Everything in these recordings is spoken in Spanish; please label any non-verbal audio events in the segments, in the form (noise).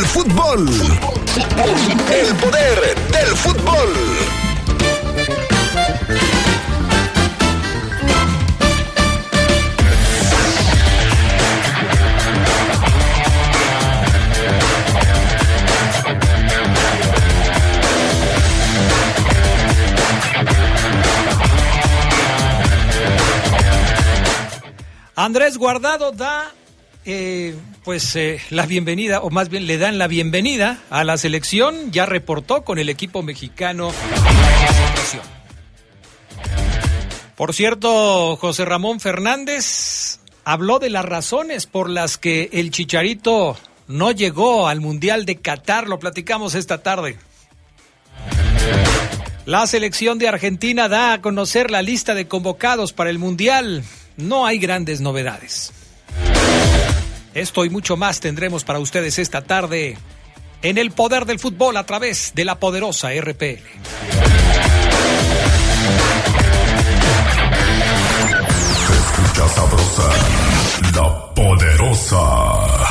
del fútbol. El poder del fútbol. Andrés Guardado da eh, pues eh, la bienvenida, o más bien le dan la bienvenida a la selección. Ya reportó con el equipo mexicano. Por cierto, José Ramón Fernández habló de las razones por las que el Chicharito no llegó al Mundial de Qatar. Lo platicamos esta tarde. La selección de Argentina da a conocer la lista de convocados para el Mundial no hay grandes novedades. Esto y mucho más tendremos para ustedes esta tarde en el poder del fútbol a través de la poderosa RPL. escucha sabrosa, la poderosa.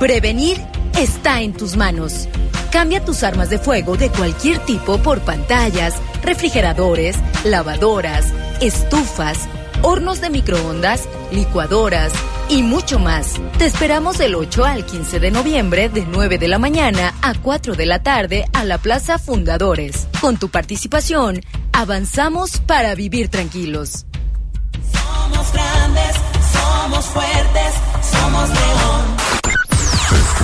Prevenir está en tus manos. Cambia tus armas de fuego de cualquier tipo por pantallas, refrigeradores, lavadoras, estufas, hornos de microondas, licuadoras y mucho más. Te esperamos del 8 al 15 de noviembre de 9 de la mañana a 4 de la tarde a la Plaza Fundadores. Con tu participación, avanzamos para vivir tranquilos. Somos grandes, somos fuertes, somos león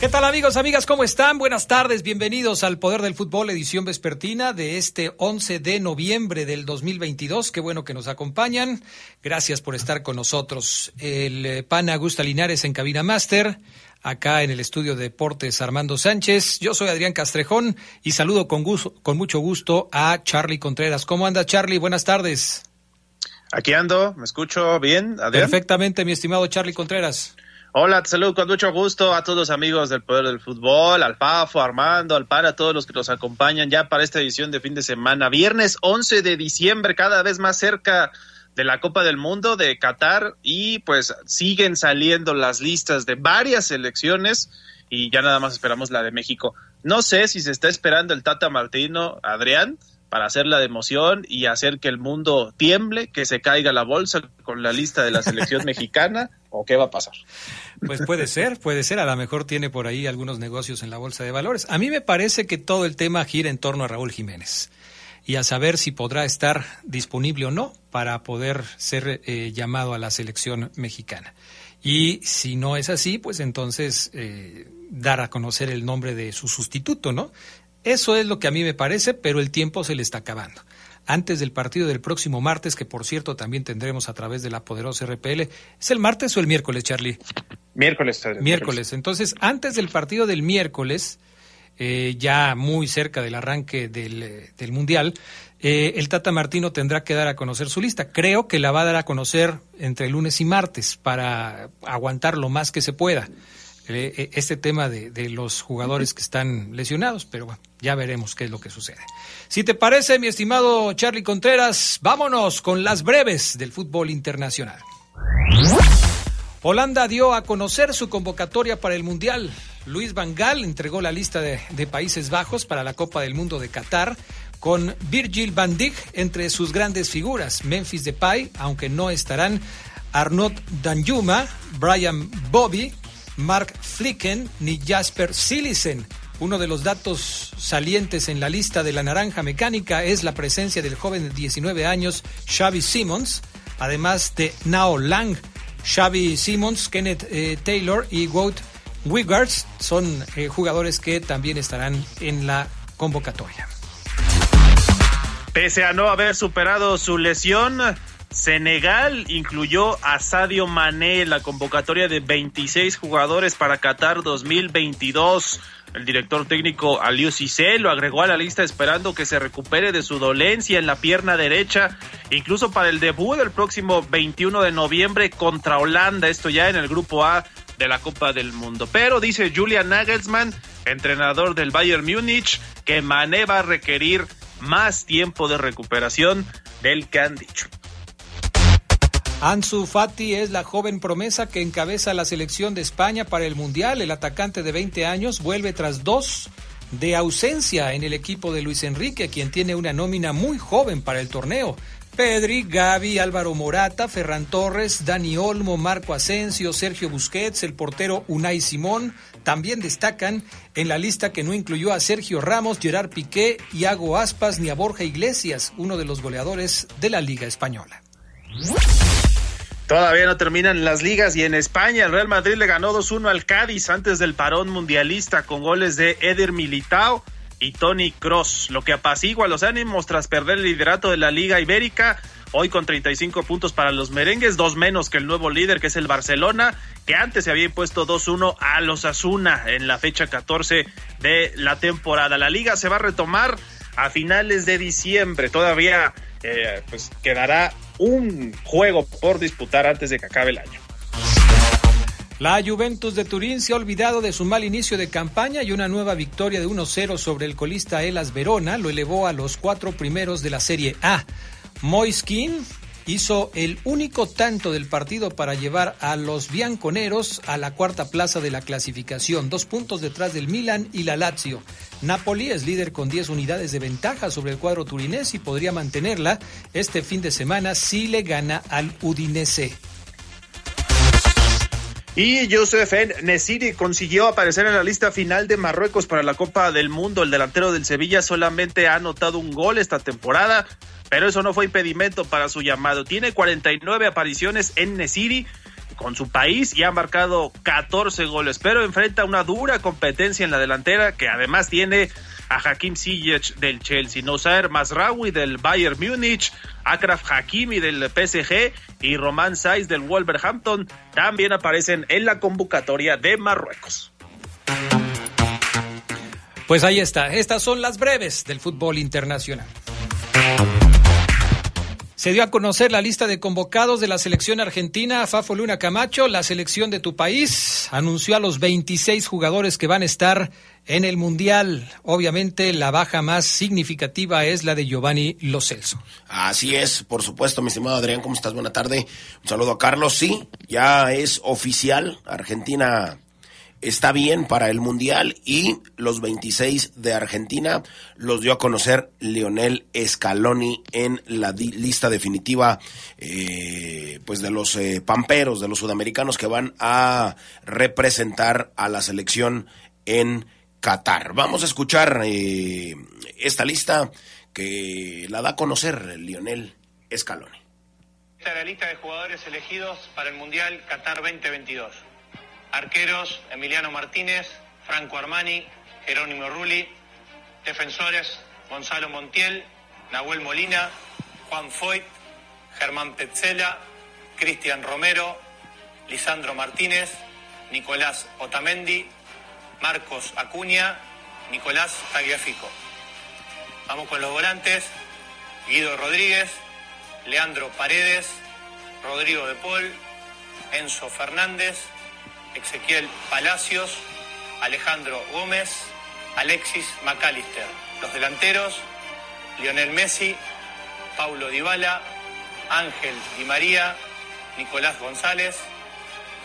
¿Qué tal amigos, amigas? ¿Cómo están? Buenas tardes, bienvenidos al Poder del Fútbol, edición vespertina de este 11 de noviembre del 2022. Qué bueno que nos acompañan. Gracias por estar con nosotros. El eh, pana Augusta Linares en Cabina Master, acá en el estudio de deportes Armando Sánchez. Yo soy Adrián Castrejón y saludo con, gusto, con mucho gusto a Charlie Contreras. ¿Cómo anda Charlie? Buenas tardes. Aquí ando, ¿me escucho bien, Adrián? Perfectamente, mi estimado Charlie Contreras. Hola, te saludo con mucho gusto a todos los amigos del Poder del Fútbol, al Fafo, Armando, al Para, a todos los que nos acompañan ya para esta edición de fin de semana. Viernes 11 de diciembre, cada vez más cerca de la Copa del Mundo de Qatar y pues siguen saliendo las listas de varias selecciones y ya nada más esperamos la de México. No sé si se está esperando el Tata Martino, Adrián, para hacer la de emoción y hacer que el mundo tiemble, que se caiga la bolsa con la lista de la selección (laughs) mexicana o qué va a pasar. Pues puede ser, puede ser, a lo mejor tiene por ahí algunos negocios en la bolsa de valores. A mí me parece que todo el tema gira en torno a Raúl Jiménez y a saber si podrá estar disponible o no para poder ser eh, llamado a la selección mexicana. Y si no es así, pues entonces eh, dar a conocer el nombre de su sustituto, ¿no? Eso es lo que a mí me parece, pero el tiempo se le está acabando antes del partido del próximo martes, que por cierto también tendremos a través de la poderosa RPL. ¿Es el martes o el miércoles, Charlie? Miércoles. Miércoles. Entonces, antes del partido del miércoles, eh, ya muy cerca del arranque del, eh, del Mundial, eh, el Tata Martino tendrá que dar a conocer su lista. Creo que la va a dar a conocer entre lunes y martes para aguantar lo más que se pueda. Eh, este tema de, de los jugadores que están lesionados, pero bueno, ya veremos qué es lo que sucede. Si te parece, mi estimado Charlie Contreras, vámonos con las breves del fútbol internacional. Holanda dio a conocer su convocatoria para el Mundial. Luis Van Gaal entregó la lista de, de Países Bajos para la Copa del Mundo de Qatar con Virgil van Dijk entre sus grandes figuras. Memphis Depay, aunque no estarán Arnaud Danjuma, Brian Bobby, Mark Flicken ni Jasper Silisen. Uno de los datos salientes en la lista de la naranja mecánica es la presencia del joven de 19 años Xavi Simmons, además de Nao Lang. Xavi Simmons, Kenneth eh, Taylor y Wout Wiggars son eh, jugadores que también estarán en la convocatoria. Pese a no haber superado su lesión, Senegal incluyó a Sadio Mané en la convocatoria de 26 jugadores para Qatar 2022. El director técnico Aliou Cissé lo agregó a la lista esperando que se recupere de su dolencia en la pierna derecha, incluso para el debut del próximo 21 de noviembre contra Holanda, esto ya en el grupo A de la Copa del Mundo. Pero dice Julian Nagelsmann, entrenador del Bayern Múnich, que Mané va a requerir más tiempo de recuperación del que han dicho. Ansu Fati es la joven promesa que encabeza la selección de España para el Mundial. El atacante de 20 años vuelve tras dos de ausencia en el equipo de Luis Enrique, quien tiene una nómina muy joven para el torneo. Pedri, Gaby, Álvaro Morata, Ferran Torres, Dani Olmo, Marco Asensio, Sergio Busquets, el portero Unai Simón, también destacan en la lista que no incluyó a Sergio Ramos, Gerard Piqué, Iago Aspas ni a Borja Iglesias, uno de los goleadores de la Liga Española. Todavía no terminan las ligas y en España el Real Madrid le ganó 2-1 al Cádiz antes del parón mundialista con goles de Eder Militao y Tony Cross, lo que apacigua los ánimos tras perder el liderato de la Liga Ibérica. Hoy con 35 puntos para los merengues, dos menos que el nuevo líder que es el Barcelona, que antes se había impuesto 2-1 a los Asuna en la fecha 14 de la temporada. La liga se va a retomar a finales de diciembre. Todavía eh, pues quedará un juego por disputar antes de que acabe el año. La Juventus de Turín se ha olvidado de su mal inicio de campaña y una nueva victoria de 1-0 sobre el colista Elas Verona lo elevó a los cuatro primeros de la Serie A. Moiskin hizo el único tanto del partido para llevar a los bianconeros a la cuarta plaza de la clasificación, dos puntos detrás del Milan y la Lazio. Napoli es líder con 10 unidades de ventaja sobre el cuadro turinés y podría mantenerla este fin de semana si le gana al Udinese. Y Youssef Nesiri consiguió aparecer en la lista final de Marruecos para la Copa del Mundo. El delantero del Sevilla solamente ha anotado un gol esta temporada, pero eso no fue impedimento para su llamado. Tiene 49 apariciones en Nesiri con su país y ha marcado 14 goles, pero enfrenta una dura competencia en la delantera que además tiene a Hakim Ziyech del Chelsea, Nosair Masraoui del Bayern Múnich, Akraf Hakimi del PSG y Roman Saiz del Wolverhampton también aparecen en la convocatoria de Marruecos. Pues ahí está, estas son las breves del fútbol internacional. Se dio a conocer la lista de convocados de la selección argentina. Fafo Luna Camacho, la selección de tu país, anunció a los 26 jugadores que van a estar en el Mundial. Obviamente la baja más significativa es la de Giovanni Lo Celso. Así es, por supuesto, mi estimado Adrián, ¿cómo estás? Buena tarde. Un saludo a Carlos. Sí, ya es oficial. Argentina está bien para el Mundial y los 26 de Argentina los dio a conocer Lionel Scaloni en la lista definitiva eh, pues de los eh, pamperos, de los sudamericanos que van a representar a la selección en Qatar. Vamos a escuchar eh, esta lista que la da a conocer Lionel Scaloni. Esta es la lista de jugadores elegidos para el Mundial Qatar 2022. Arqueros, Emiliano Martínez, Franco Armani, Jerónimo Rulli. Defensores, Gonzalo Montiel, Nahuel Molina, Juan Foyt, Germán Petzela, Cristian Romero, Lisandro Martínez, Nicolás Otamendi, Marcos Acuña, Nicolás Tagliafico. Vamos con los volantes, Guido Rodríguez, Leandro Paredes, Rodrigo de Paul, Enzo Fernández, Ezequiel Palacios, Alejandro Gómez, Alexis McAllister. Los delanteros, Lionel Messi, Paulo Dybala, Ángel Di María, Nicolás González,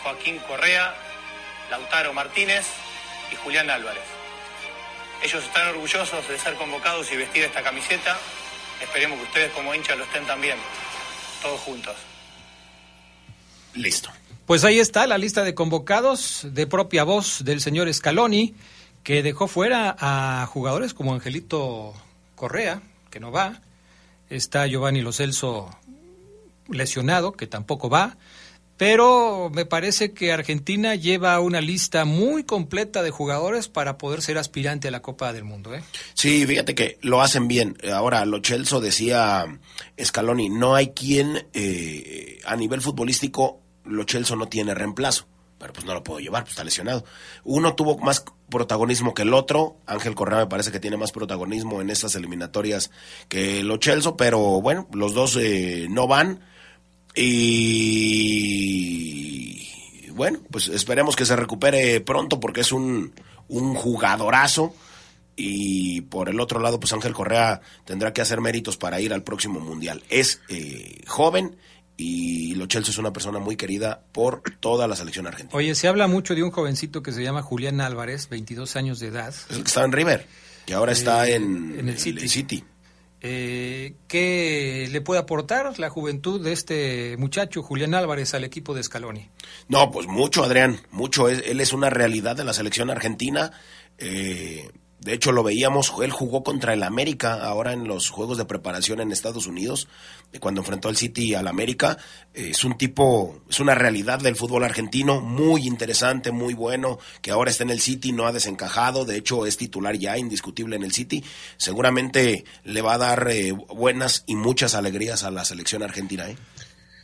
Joaquín Correa, Lautaro Martínez y Julián Álvarez. Ellos están orgullosos de ser convocados y vestir esta camiseta. Esperemos que ustedes como hinchas lo estén también, todos juntos. Listo. Pues ahí está la lista de convocados de propia voz del señor Scaloni, que dejó fuera a jugadores como Angelito Correa, que no va. Está Giovanni Lo Celso lesionado, que tampoco va. Pero me parece que Argentina lleva una lista muy completa de jugadores para poder ser aspirante a la Copa del Mundo. ¿eh? Sí, fíjate que lo hacen bien. Ahora, Lo Celso decía Scaloni, no hay quien eh, a nivel futbolístico, Lo Celso no tiene reemplazo. Pero pues no lo puedo llevar, pues está lesionado. Uno tuvo más protagonismo que el otro. Ángel Correa me parece que tiene más protagonismo en estas eliminatorias que Lo Celso, pero bueno, los dos eh, no van. Y bueno, pues esperemos que se recupere pronto porque es un, un jugadorazo. Y por el otro lado, pues Ángel Correa tendrá que hacer méritos para ir al próximo mundial. Es eh, joven y Lo Celso es una persona muy querida por toda la selección argentina. Oye, se habla mucho de un jovencito que se llama Julián Álvarez, 22 años de edad. Es el que estaba en River, que ahora está Eh, en, en el City. City. Eh, ¿Qué le puede aportar la juventud de este muchacho, Julián Álvarez, al equipo de Scaloni? No, pues mucho, Adrián, mucho. Es- Él es una realidad de la selección argentina. Eh, de hecho, lo veíamos, él jugó contra el América ahora en los Juegos de Preparación en Estados Unidos, cuando enfrentó al City al América. Es un tipo, es una realidad del fútbol argentino, muy interesante, muy bueno, que ahora está en el City, no ha desencajado, de hecho es titular ya indiscutible en el City. Seguramente le va a dar eh, buenas y muchas alegrías a la selección argentina. ¿eh?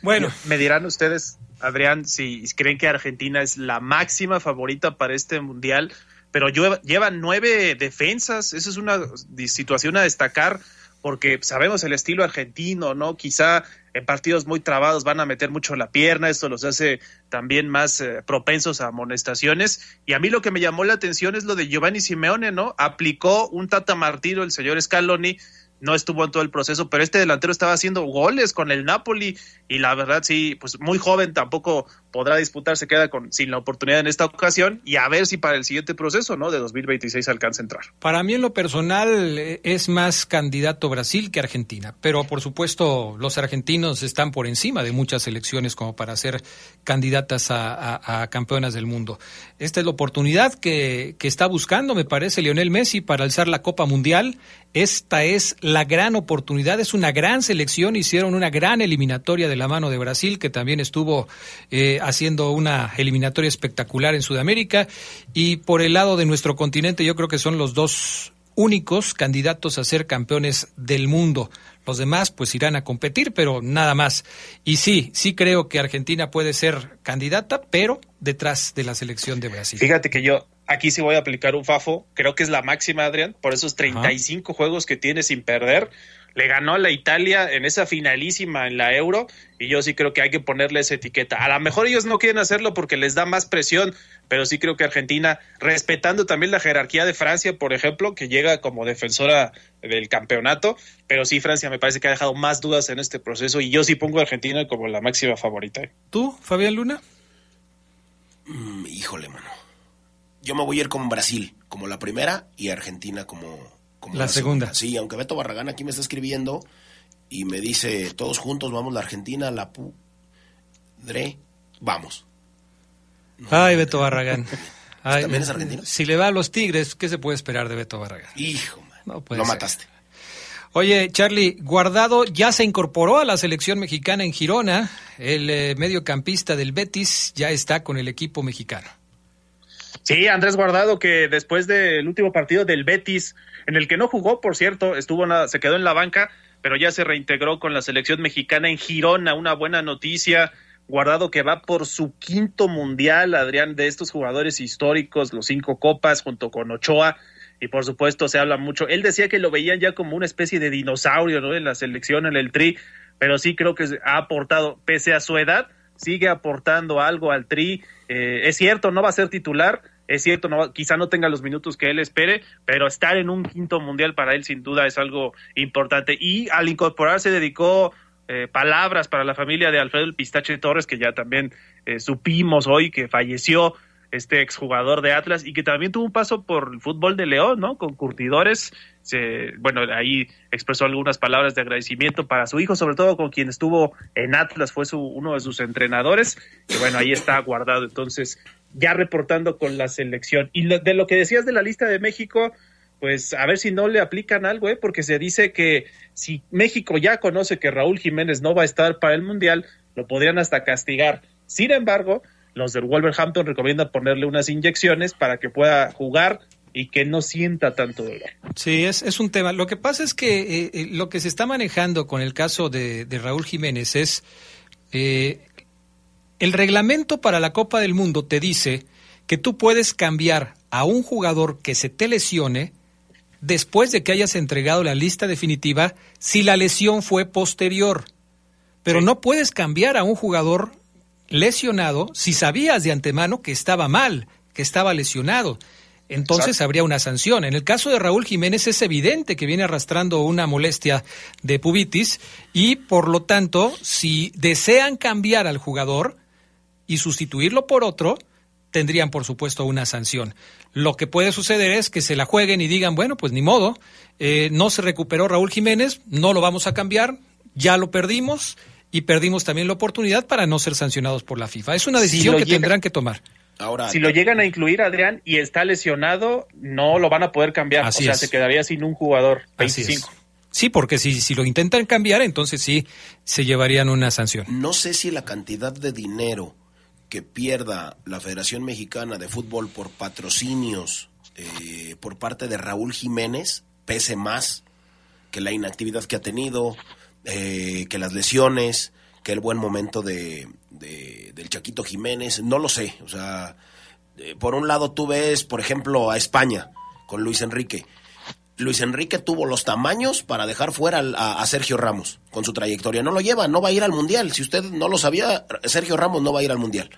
Bueno, Me dirán ustedes, Adrián, si creen que Argentina es la máxima favorita para este mundial, pero lleva, lleva nueve defensas. Esa es una situación a destacar porque sabemos el estilo argentino, ¿no? Quizá en partidos muy trabados van a meter mucho la pierna, esto los hace también más eh, propensos a amonestaciones. Y a mí lo que me llamó la atención es lo de Giovanni Simeone, ¿no? Aplicó un Tata Martino, el señor Scaloni, no estuvo en todo el proceso, pero este delantero estaba haciendo goles con el Napoli y la verdad sí, pues muy joven tampoco podrá disputar, se queda con, sin la oportunidad en esta ocasión y a ver si para el siguiente proceso, ¿no? De 2026 alcanza a entrar. Para mí en lo personal eh, es más candidato Brasil que Argentina, pero por supuesto los argentinos están por encima de muchas selecciones como para ser candidatas a, campeonas del mundo. Esta es la oportunidad que, que está buscando, me parece, Lionel Messi para alzar la Copa Mundial. Esta es la gran oportunidad, es una gran selección, hicieron una gran eliminatoria de la mano de Brasil, que también estuvo eh, haciendo una eliminatoria espectacular en Sudamérica, y por el lado de nuestro continente yo creo que son los dos únicos candidatos a ser campeones del mundo. Los demás pues irán a competir, pero nada más. Y sí, sí creo que Argentina puede ser candidata, pero detrás de la selección de Brasil. Fíjate que yo aquí sí voy a aplicar un FAFO, creo que es la máxima, Adrián, por esos 35 juegos que tiene sin perder. Le ganó a la Italia en esa finalísima en la Euro y yo sí creo que hay que ponerle esa etiqueta. A lo mejor ellos no quieren hacerlo porque les da más presión, pero sí creo que Argentina, respetando también la jerarquía de Francia, por ejemplo, que llega como defensora del campeonato, pero sí Francia me parece que ha dejado más dudas en este proceso y yo sí pongo a Argentina como la máxima favorita. ¿Tú, Fabián Luna? Mm, híjole, mano. Yo me voy a ir con Brasil como la primera y Argentina como, como La segunda. Sí, aunque Beto Barragán aquí me está escribiendo y me dice, todos juntos vamos la Argentina, la pudre, vamos. Ay, Beto Barragán. (laughs) Ay, ¿También es argentino? Si le va a los Tigres, ¿qué se puede esperar de Beto Barragán? Hijo, man. No puede Lo ser. mataste. Oye, Charlie, Guardado ya se incorporó a la selección mexicana en Girona. El eh, mediocampista del Betis ya está con el equipo mexicano. Sí, Andrés Guardado, que después del último partido del Betis, en el que no jugó, por cierto, estuvo nada, se quedó en la banca, pero ya se reintegró con la selección mexicana en Girona, una buena noticia. Guardado que va por su quinto mundial, Adrián, de estos jugadores históricos, los cinco copas, junto con Ochoa, y por supuesto se habla mucho. Él decía que lo veían ya como una especie de dinosaurio, ¿no? En la selección, en el tri, pero sí creo que ha aportado, pese a su edad, sigue aportando algo al Tri. Eh, es cierto, no va a ser titular, es cierto, no, quizá no tenga los minutos que él espere, pero estar en un quinto mundial para él sin duda es algo importante. Y al incorporarse dedicó eh, palabras para la familia de Alfredo Pistache Torres, que ya también eh, supimos hoy que falleció este exjugador de Atlas y que también tuvo un paso por el fútbol de León, ¿no? Con curtidores. Se, bueno, ahí expresó algunas palabras de agradecimiento para su hijo, sobre todo con quien estuvo en Atlas, fue su, uno de sus entrenadores. Y bueno, ahí está guardado entonces, ya reportando con la selección. Y lo, de lo que decías de la lista de México, pues a ver si no le aplican algo, ¿eh? porque se dice que si México ya conoce que Raúl Jiménez no va a estar para el Mundial, lo podrían hasta castigar. Sin embargo, los del Wolverhampton recomiendan ponerle unas inyecciones para que pueda jugar y que no sienta tanto dolor. Sí, es, es un tema. Lo que pasa es que eh, eh, lo que se está manejando con el caso de, de Raúl Jiménez es eh, el reglamento para la Copa del Mundo te dice que tú puedes cambiar a un jugador que se te lesione después de que hayas entregado la lista definitiva si la lesión fue posterior. Pero no puedes cambiar a un jugador lesionado si sabías de antemano que estaba mal, que estaba lesionado. Entonces Exacto. habría una sanción. En el caso de Raúl Jiménez es evidente que viene arrastrando una molestia de pubitis y por lo tanto, si desean cambiar al jugador y sustituirlo por otro, tendrían por supuesto una sanción. Lo que puede suceder es que se la jueguen y digan, bueno, pues ni modo, eh, no se recuperó Raúl Jiménez, no lo vamos a cambiar, ya lo perdimos y perdimos también la oportunidad para no ser sancionados por la FIFA. Es una Si decisión que llega- tendrán que tomar. Ahora, Si lo llegan a incluir, Adrián, y está lesionado, no lo van a poder cambiar. Así o sea, es. se quedaría sin un jugador Así es. 25. Sí, porque si, si lo intentan cambiar, entonces sí se llevarían una sanción. no sé si la cantidad de dinero que pierda la Federación Mexicana de Fútbol por patrocinios eh, por parte de Raúl Jiménez pese más que la inactividad que ha tenido, eh, que las lesiones, que el buen momento de, de- del Chaquito Jiménez, no lo sé. O sea, eh, por un lado tú ves, por ejemplo, a España con Luis Enrique. Luis Enrique tuvo los tamaños para dejar fuera a, a Sergio Ramos con su trayectoria. No lo lleva, no va a ir al Mundial. Si usted no lo sabía, Sergio Ramos no va a ir al Mundial.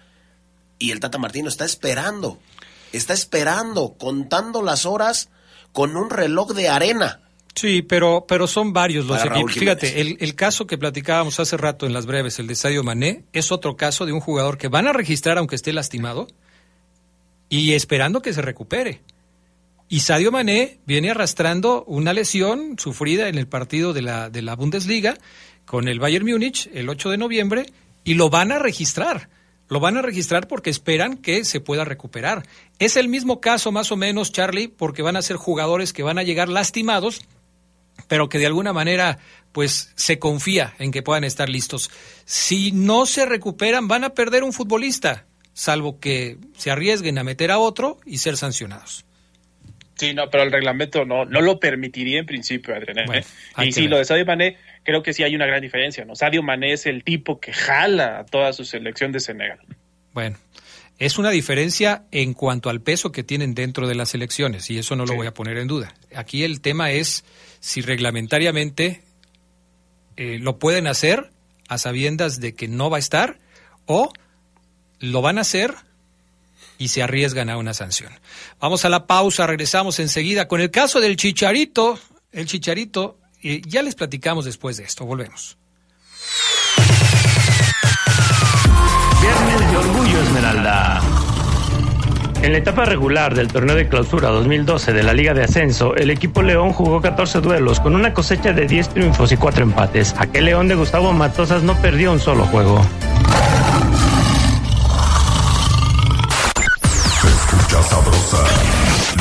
Y el Tata Martino está esperando, está esperando, contando las horas con un reloj de arena. Sí, pero, pero son varios los equipos. Fíjate, el, el caso que platicábamos hace rato en las breves, el de Sadio Mané, es otro caso de un jugador que van a registrar aunque esté lastimado y esperando que se recupere. Y Sadio Mané viene arrastrando una lesión sufrida en el partido de la, de la Bundesliga con el Bayern Múnich el 8 de noviembre y lo van a registrar. Lo van a registrar porque esperan que se pueda recuperar. Es el mismo caso más o menos, Charlie, porque van a ser jugadores que van a llegar lastimados pero que de alguna manera pues se confía en que puedan estar listos. Si no se recuperan, van a perder un futbolista, salvo que se arriesguen a meter a otro y ser sancionados. Sí, no, pero el reglamento no, no lo permitiría en principio, Adrián. ¿eh? Bueno, y sí, ver. lo de Sadio Mané, creo que sí hay una gran diferencia, ¿no? Sadio Mané es el tipo que jala a toda su selección de Senegal. Bueno, es una diferencia en cuanto al peso que tienen dentro de las elecciones, y eso no lo Sí. voy a poner en duda. Aquí el tema es si reglamentariamente eh, lo pueden hacer a sabiendas de que no va a estar o lo van a hacer y se arriesgan a una sanción. Vamos a la pausa, regresamos enseguida con el caso del Chicharito. El Chicharito, eh, ya les platicamos después de esto, volvemos. Viernes de Orgullo Esmeralda. En la etapa regular del torneo de clausura 2012 de la Liga de Ascenso, el equipo León jugó 14 duelos con una cosecha de 10 triunfos y 4 empates. Aquel León de Gustavo Matosas no perdió un solo juego. Se escucha sabrosa,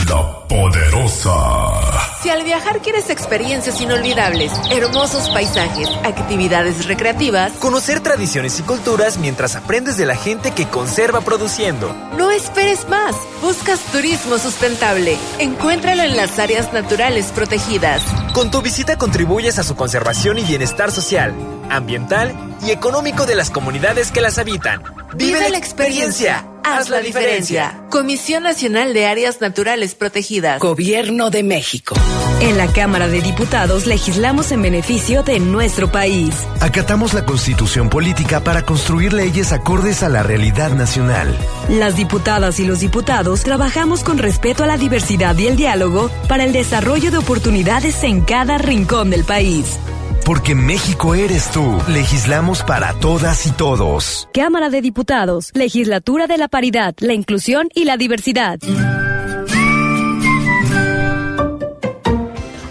la poderosa. Si al viajar quieres experiencias inolvidables, hermosos paisajes, actividades recreativas, Conocer tradiciones y culturas mientras aprendes de la gente que conserva produciendo. no esperes más. Buscas turismo sustentable. Encuéntralo en las áreas naturales protegidas. Con tu visita contribuyes a su conservación y bienestar social, ambiental y económico de las comunidades que las habitan. Vive la experiencia. Haz la diferencia. Comisión Nacional de Áreas Naturales Protegidas. Gobierno de México. En la Cámara de Diputados legislamos en beneficio de nuestro país. Acatamos la constitución política para construir leyes acordes a la realidad nacional. Las diputadas y los diputados trabajamos con respeto a la diversidad y el diálogo para el desarrollo de oportunidades en cada rincón del país. Porque México eres tú. Legislamos para todas y todos. Cámara de Diputados, Legislatura de la Paridad, la Inclusión y la Diversidad.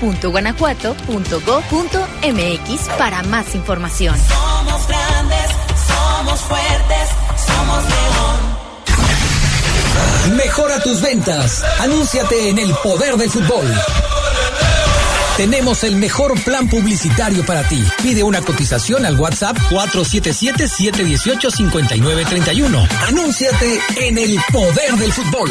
contigosí.guanajuato.go.mx para más información. Somos grandes, somos fuertes, somos León. Mejora tus ventas. Anúnciate en el poder del fútbol. Tenemos el mejor plan publicitario para ti. Pide una cotización al WhatsApp 477-718-5931. Anúnciate en el poder del fútbol.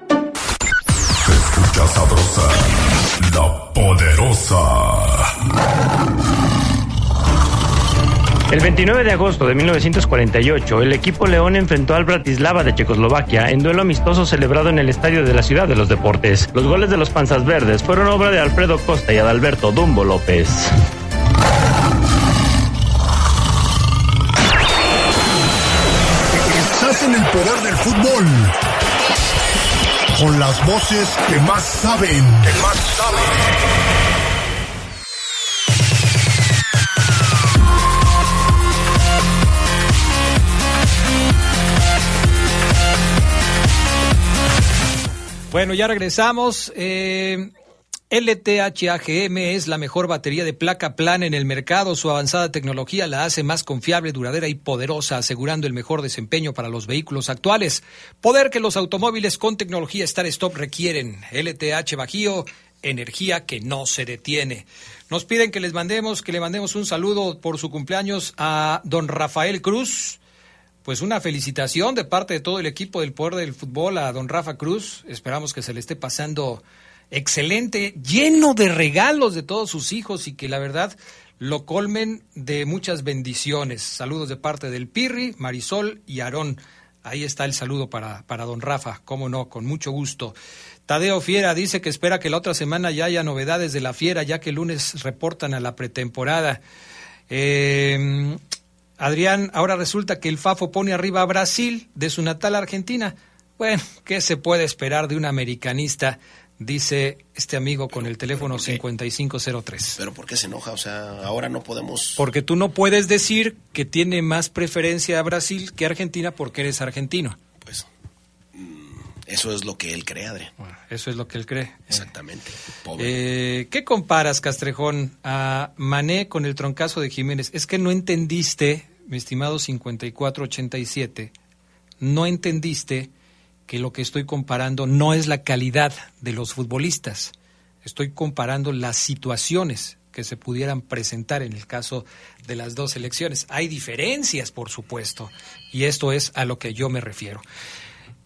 Sabrosa, la poderosa. El 29 de agosto de 1948, el equipo León enfrentó al Bratislava de Checoslovaquia en duelo amistoso celebrado en el Estadio de la Ciudad de los Deportes. Los goles de los Panzas Verdes fueron obra de Alfredo Costa y Adalberto Dumbo López. Las voces que más saben. Bueno, ya regresamos. Eh, LTH-AGM es la mejor batería de placa plana en el mercado. Su avanzada tecnología la hace más confiable, duradera y poderosa, asegurando el mejor desempeño para los vehículos actuales. Poder que los automóviles con tecnología Star Stop requieren. LTH Bajío, energía que no se detiene. Nos piden que les mandemos, que le mandemos un saludo por su cumpleaños a don Rafael Cruz. Pues una felicitación de parte de todo el equipo del Poder del Fútbol a don Rafa Cruz. Esperamos que se le esté pasando excelente, lleno de regalos de todos sus hijos y que la verdad lo colmen de muchas bendiciones. Saludos de parte del Pirri, Marisol y Aarón. Ahí está el saludo para, para don Rafa, cómo no, con mucho gusto. Tadeo Fiera dice que espera que la otra semana ya haya novedades de la Fiera, ya que el lunes reportan a la pretemporada. Eh, Adrián, ahora resulta que el Fafo pone arriba a Brasil de su natal Argentina. Bueno, ¿qué se puede esperar de un americanista? Dice este amigo con el teléfono 5503. Pero ¿por qué se enoja? O sea, ahora no podemos... Porque tú no puedes decir que tiene más preferencia a Brasil que Argentina porque eres argentino. Pues eso es lo que él cree, Adrián. Bueno, eso es lo que él cree. Exactamente. Eh, ¿Qué comparas, Castrejón, a Mané con el troncazo de Jiménez? Es que no entendiste, mi estimado 5487, no entendiste que lo que estoy comparando no es la calidad de los futbolistas. Estoy comparando las situaciones que se pudieran presentar en el caso de las dos elecciones. Hay diferencias, por supuesto, y esto es a lo que yo me refiero.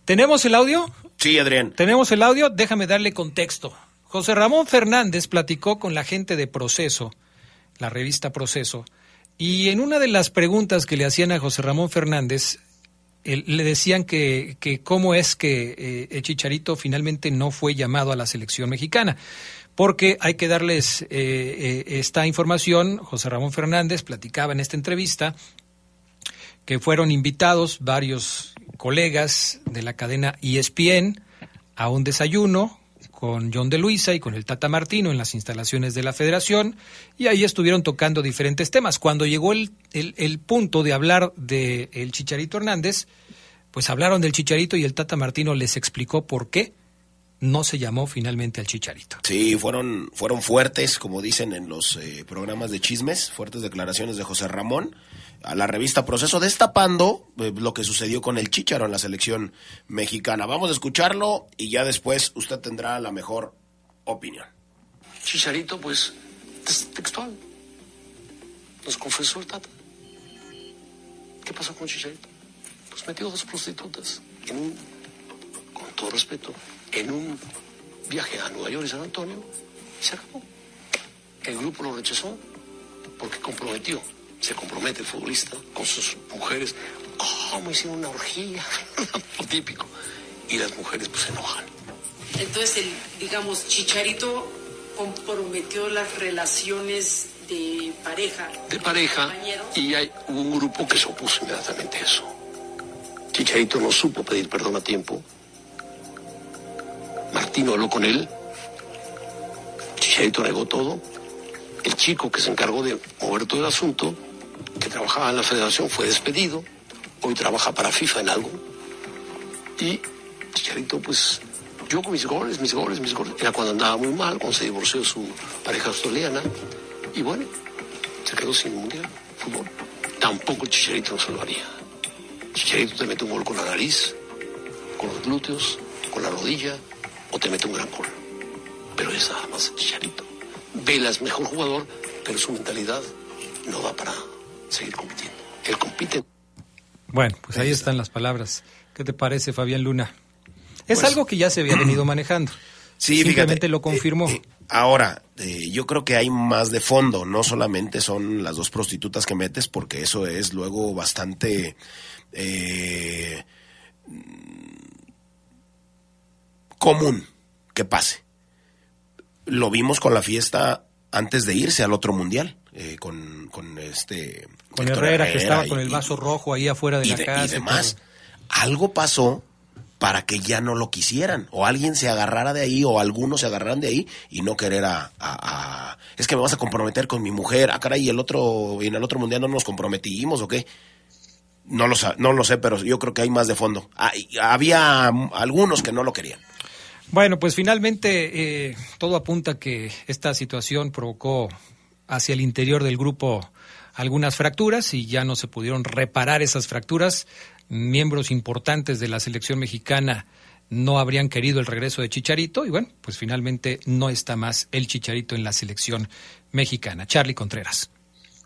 ¿Tenemos el audio? Sí, Adrián. ¿Tenemos el audio? Déjame darle contexto. José Ramón Fernández platicó con la gente de Proceso, la revista Proceso, y en una de las preguntas que le hacían a José Ramón Fernández, le decían que, que, cómo es que eh, Chicharito finalmente no fue llamado a la selección mexicana. Porque hay que darles eh, eh, esta información. José Ramón Fernández platicaba en esta entrevista que fueron invitados varios colegas de la cadena ESPN a un desayuno con John de Luisa y con el Tata Martino en las instalaciones de la federación y ahí estuvieron tocando diferentes temas. Cuando llegó el, el, punto de hablar del el Chicharito Hernández, pues hablaron del Chicharito y el Tata Martino les explicó por qué no se llamó finalmente al Chicharito. Sí, fueron, fueron fuertes, como dicen en los eh, programas de chismes, fuertes declaraciones de José Ramón a la revista Proceso, destapando eh, lo que sucedió con el Chicharo en la selección mexicana. Vamos a escucharlo y ya después usted tendrá la mejor opinión. Chicharito, pues, textual. Nos confesó el Tata. ¿Qué pasó con Chicharito? Pues metió dos prostitutas en un, con todo respeto, en un viaje a Nueva York y San Antonio y se acabó. El grupo lo rechazó porque comprometió, se compromete el futbolista con sus mujeres. ¿Cómo hicieron una orgía? (laughs) Típico. Y las mujeres pues se enojan. Entonces, el, digamos, Chicharito comprometió las relaciones de pareja. De pareja. Y hay un grupo que se opuso inmediatamente a eso. Chicharito no supo pedir perdón a tiempo Martino habló con él, Chicharito negó todo, el chico que se encargó de mover todo el asunto, que trabajaba en la federación, fue despedido, hoy trabaja para FIFA en algo, y Chicharito pues yo con mis goles, mis goles, mis goles, era cuando andaba muy mal, cuando se divorció su pareja australiana, y bueno, se quedó sin mundial, fútbol. Tampoco el Chicharito no se lo haría. Chicharito te mete un gol con la nariz, con los glúteos, con la rodilla, o te mete un gran gol. Pero es nada más Chicharito. Vela es mejor jugador, pero su mentalidad no va para seguir compitiendo. Él compite. Bueno, pues ahí están las palabras. ¿Qué te parece, Fabián Luna? Es pues, algo que ya se había (clears throat) venido manejando. Sí, Simplemente lo confirmó. Eh, eh, ahora, eh, yo creo que hay más de fondo, no solamente son las dos prostitutas que metes, porque eso es luego bastante común que pase. Lo vimos con la fiesta antes de irse al otro mundial, eh, con, con, este... Con Herrera, que estaba con el vaso rojo ahí afuera de la casa. Y demás. Algo pasó para que ya no lo quisieran, o alguien se agarrara de ahí, o algunos se agarraran de ahí y no querer a, es que me vas a comprometer con mi mujer, ah caray, y el otro, en el otro mundial no nos comprometimos o qué. No lo, no lo sé, pero yo creo que hay más de fondo. Ah, había algunos que no lo querían. Bueno, pues finalmente eh, todo apunta que esta situación provocó hacia el interior del grupo algunas fracturas y ya no se pudieron reparar esas fracturas. Miembros importantes de la selección mexicana no habrían querido el regreso de Chicharito y bueno, pues finalmente no está más el Chicharito en la selección mexicana. Charlie Contreras.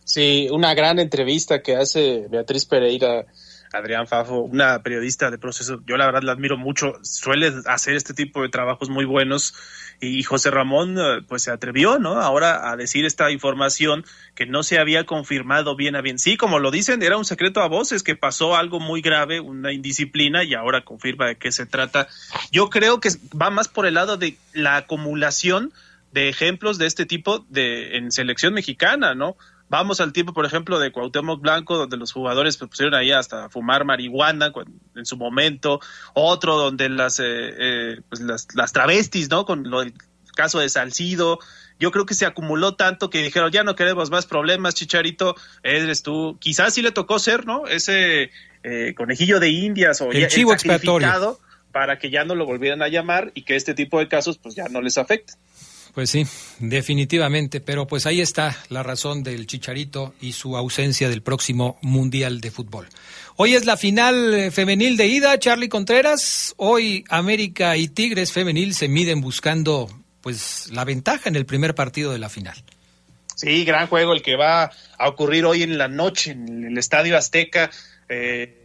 Sí, una gran entrevista que hace Beatriz Pereira Adrián Fafo, una periodista de proceso, yo la verdad la admiro mucho, suele hacer este tipo de trabajos muy buenos y José Ramón eh, pues se atrevió, ¿no? Ahora a decir esta información que no se había confirmado bien a bien. Sí, como lo dicen, era un secreto a voces que pasó algo muy grave, una indisciplina y ahora confirma de qué se trata. Yo creo que va más por el lado de la acumulación de ejemplos de este tipo de en selección mexicana, ¿no? Vamos al tiempo, por ejemplo, de Cuauhtémoc Blanco, donde los jugadores pues, pusieron ahí hasta fumar marihuana en su momento. Otro donde las, eh, eh, pues las, las, travestis, ¿no? Con lo, el caso de Salcido. Yo creo que se acumuló tanto que dijeron, ya no queremos más problemas, Chicharito, eres tú. Quizás sí le tocó ser, ¿no? Ese eh, conejillo de indias o el chivo expiatorio para que ya no lo volvieran a llamar y que este tipo de casos pues ya no les afecte. Pues sí, definitivamente, pero pues ahí está la razón del Chicharito y su ausencia del próximo Mundial de Fútbol. Hoy es la final eh, femenil de ida, Charlie Contreras. Hoy América y Tigres femenil se miden buscando pues la ventaja en el primer partido de la final. Sí, gran juego el que va a ocurrir hoy en la noche en el Estadio Azteca. Eh,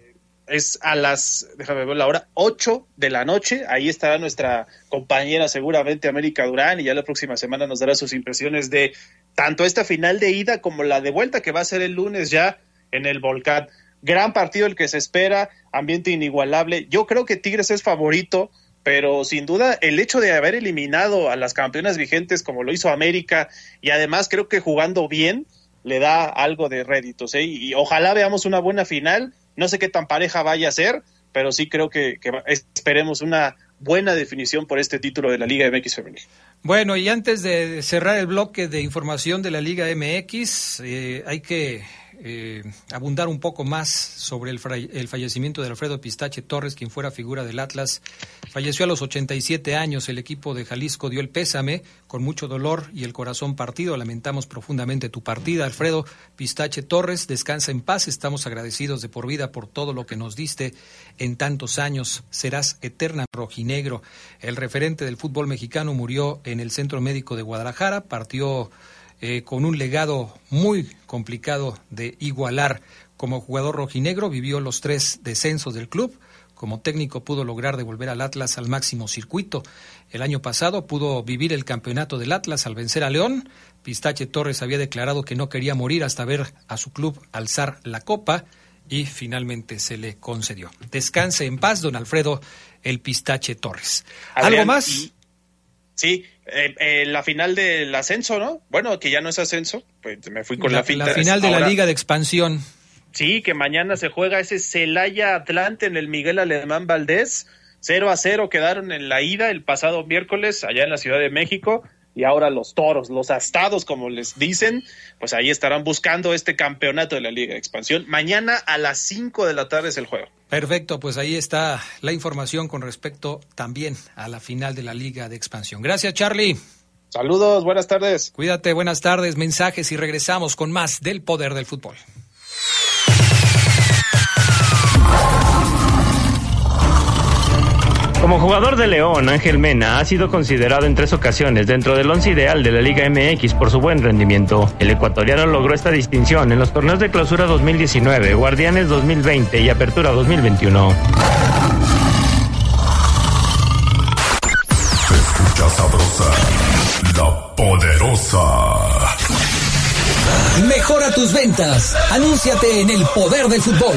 es a las, déjame ver la hora, 8 de la noche. Ahí estará nuestra compañera seguramente América Durán y ya la próxima semana nos dará sus impresiones de tanto esta final de ida como la de vuelta que va a ser el lunes ya en el Volcán. Gran partido el que se espera, ambiente inigualable. Yo creo que Tigres es favorito, pero sin duda el hecho de haber eliminado a las campeonas vigentes como lo hizo América y además creo que jugando bien le da algo de réditos. ¿eh? Y ojalá veamos una buena final no sé qué tan pareja vaya a ser, pero sí creo que, esperemos una buena definición por este título de la Liga MX femenil. Bueno, y antes de cerrar el bloque de información de la Liga MX, eh, hay que eh, abundar un poco más sobre el, el, fallecimiento de Alfredo Pistache Torres, quien fuera figura del Atlas. Falleció a los 87 años. El equipo de Jalisco dio el pésame con mucho dolor y el corazón partido. Lamentamos profundamente tu partida, Alfredo Pistache Torres. Descansa en paz. Estamos agradecidos de por vida por todo lo que nos diste en tantos años. Serás eterna rojinegro. El referente del fútbol mexicano murió en el Centro Médico de Guadalajara. Partió eh, con un legado muy complicado de igualar. Como jugador rojinegro vivió los tres descensos del club. Como técnico pudo lograr devolver al Atlas al máximo circuito. El año pasado pudo vivir el campeonato del Atlas al vencer a León. Pistache Torres había declarado que no quería morir hasta ver a su club alzar la copa y finalmente se le concedió. Descanse en paz, don Alfredo el Pistache Torres. ¿Algo más? Sí, eh, eh, la final del ascenso, ¿no? Bueno, que ya no es ascenso, pues me fui con la, la, la final de la Liga de Expansión. Sí, que mañana se juega ese Celaya Atlante en el Miguel Alemán Valdés. 0 a 0 quedaron en la ida el pasado miércoles allá en la Ciudad de México y ahora los toros, los astados, como les dicen, pues ahí estarán buscando este campeonato de la Liga de Expansión. Mañana a las 5 de la tarde es el juego. Perfecto, pues ahí está la información con respecto también a la final de la Liga de Expansión. Gracias, Charlie. Saludos, buenas tardes. Cuídate, buenas tardes, mensajes y regresamos con más del poder del fútbol. Como jugador de León, Ángel Mena ha sido considerado en tres ocasiones dentro del once ideal de la Liga MX por su buen rendimiento. El ecuatoriano logró esta distinción en los torneos de clausura 2019, Guardianes 2020 y Apertura 2021. Se escucha sabrosa, la poderosa. Mejora tus ventas. Anúnciate en el poder del fútbol.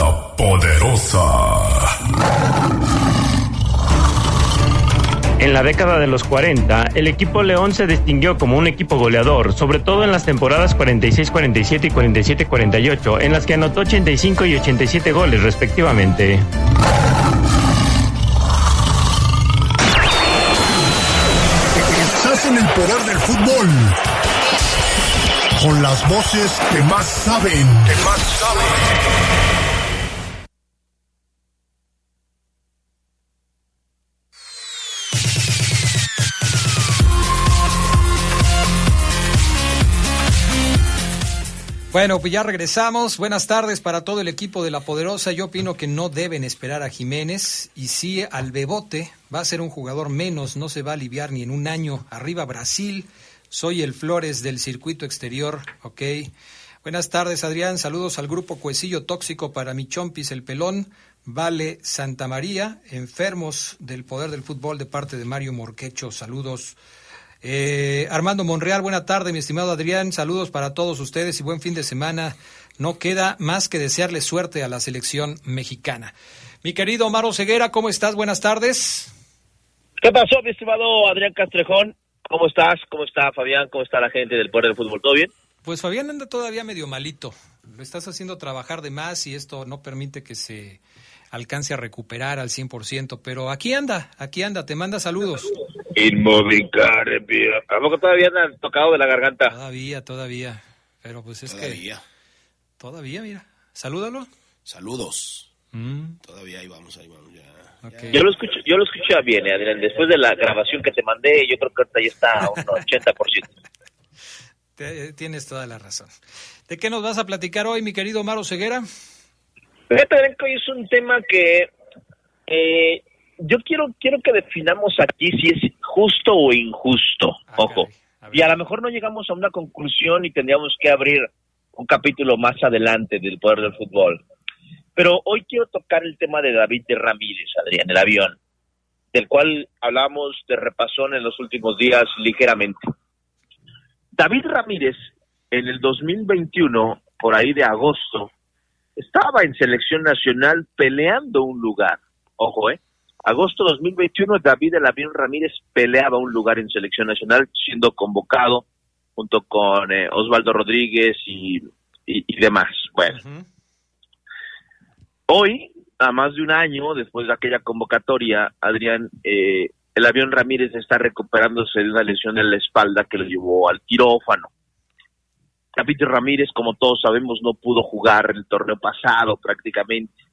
la poderosa. En la década de los 40, el equipo León se distinguió como un equipo goleador, sobre todo en las temporadas 46-47 y 47-48, en las que anotó 85 y 87 goles respectivamente. Estás en el poder del fútbol. Con las voces que más saben. Que más saben. Bueno, pues ya regresamos. Buenas tardes para todo el equipo de La Poderosa. Yo opino que no deben esperar a Jiménez y sí al Bebote. Va a ser un jugador menos, no se va a aliviar ni en un año. Arriba Brasil. Soy el Flores del circuito exterior, ok. Buenas tardes, Adrián. Saludos al grupo Cuecillo Tóxico para mi chompis el pelón. Vale Santa María, enfermos del poder del fútbol de parte de Mario Morquecho. Saludos. Eh, Armando Monreal, buena tarde, mi estimado Adrián. Saludos para todos ustedes y buen fin de semana. No queda más que desearle suerte a la selección mexicana. Mi querido Omar Ceguera, ¿cómo estás? Buenas tardes. ¿Qué pasó, mi estimado Adrián Castrejón? ¿Cómo estás? ¿Cómo está Fabián? ¿Cómo está la gente del Poder del Fútbol? ¿Todo bien? Pues Fabián anda todavía medio malito. Lo estás haciendo trabajar de más y esto no permite que se alcance a recuperar al 100%, pero aquí anda, aquí anda, te manda saludos. Inmobiliar, ¿A poco todavía andan tocado de la garganta? Todavía, todavía. Pero pues es Todavía. que... Todavía, mira. Salúdalo. Saludos. Mm. Todavía ahí vamos, ahí vamos. Ya. Ok. Yo lo escucho, yo lo escucho bien, eh, Adrián. Después de la grabación que te mandé, yo creo que ahorita ya está a un 80%. (laughs) Te- tienes toda la razón. ¿De qué nos vas a platicar hoy, mi querido Maro Ceguera? Fíjate, que hoy es un tema que eh, yo quiero quiero que definamos aquí si es justo o injusto, ojo. Y a lo mejor no llegamos a una conclusión y tendríamos que abrir un capítulo más adelante del poder del fútbol. Pero hoy quiero tocar el tema de David de Ramírez, Adrián, el avión, del cual hablamos de repasón en los últimos días ligeramente. David Ramírez, en el 2021, por ahí de agosto, estaba en selección nacional peleando un lugar. Ojo, ¿eh? Agosto 2021, David El Avión Ramírez peleaba un lugar en selección nacional, siendo convocado junto con eh, Osvaldo Rodríguez y, y, demás. Bueno, hoy, a más de un año después de aquella convocatoria, Adrián, eh, El Avión Ramírez está recuperándose de una lesión en la espalda que lo llevó al quirófano. David Ramírez, como todos sabemos, no pudo jugar el torneo pasado prácticamente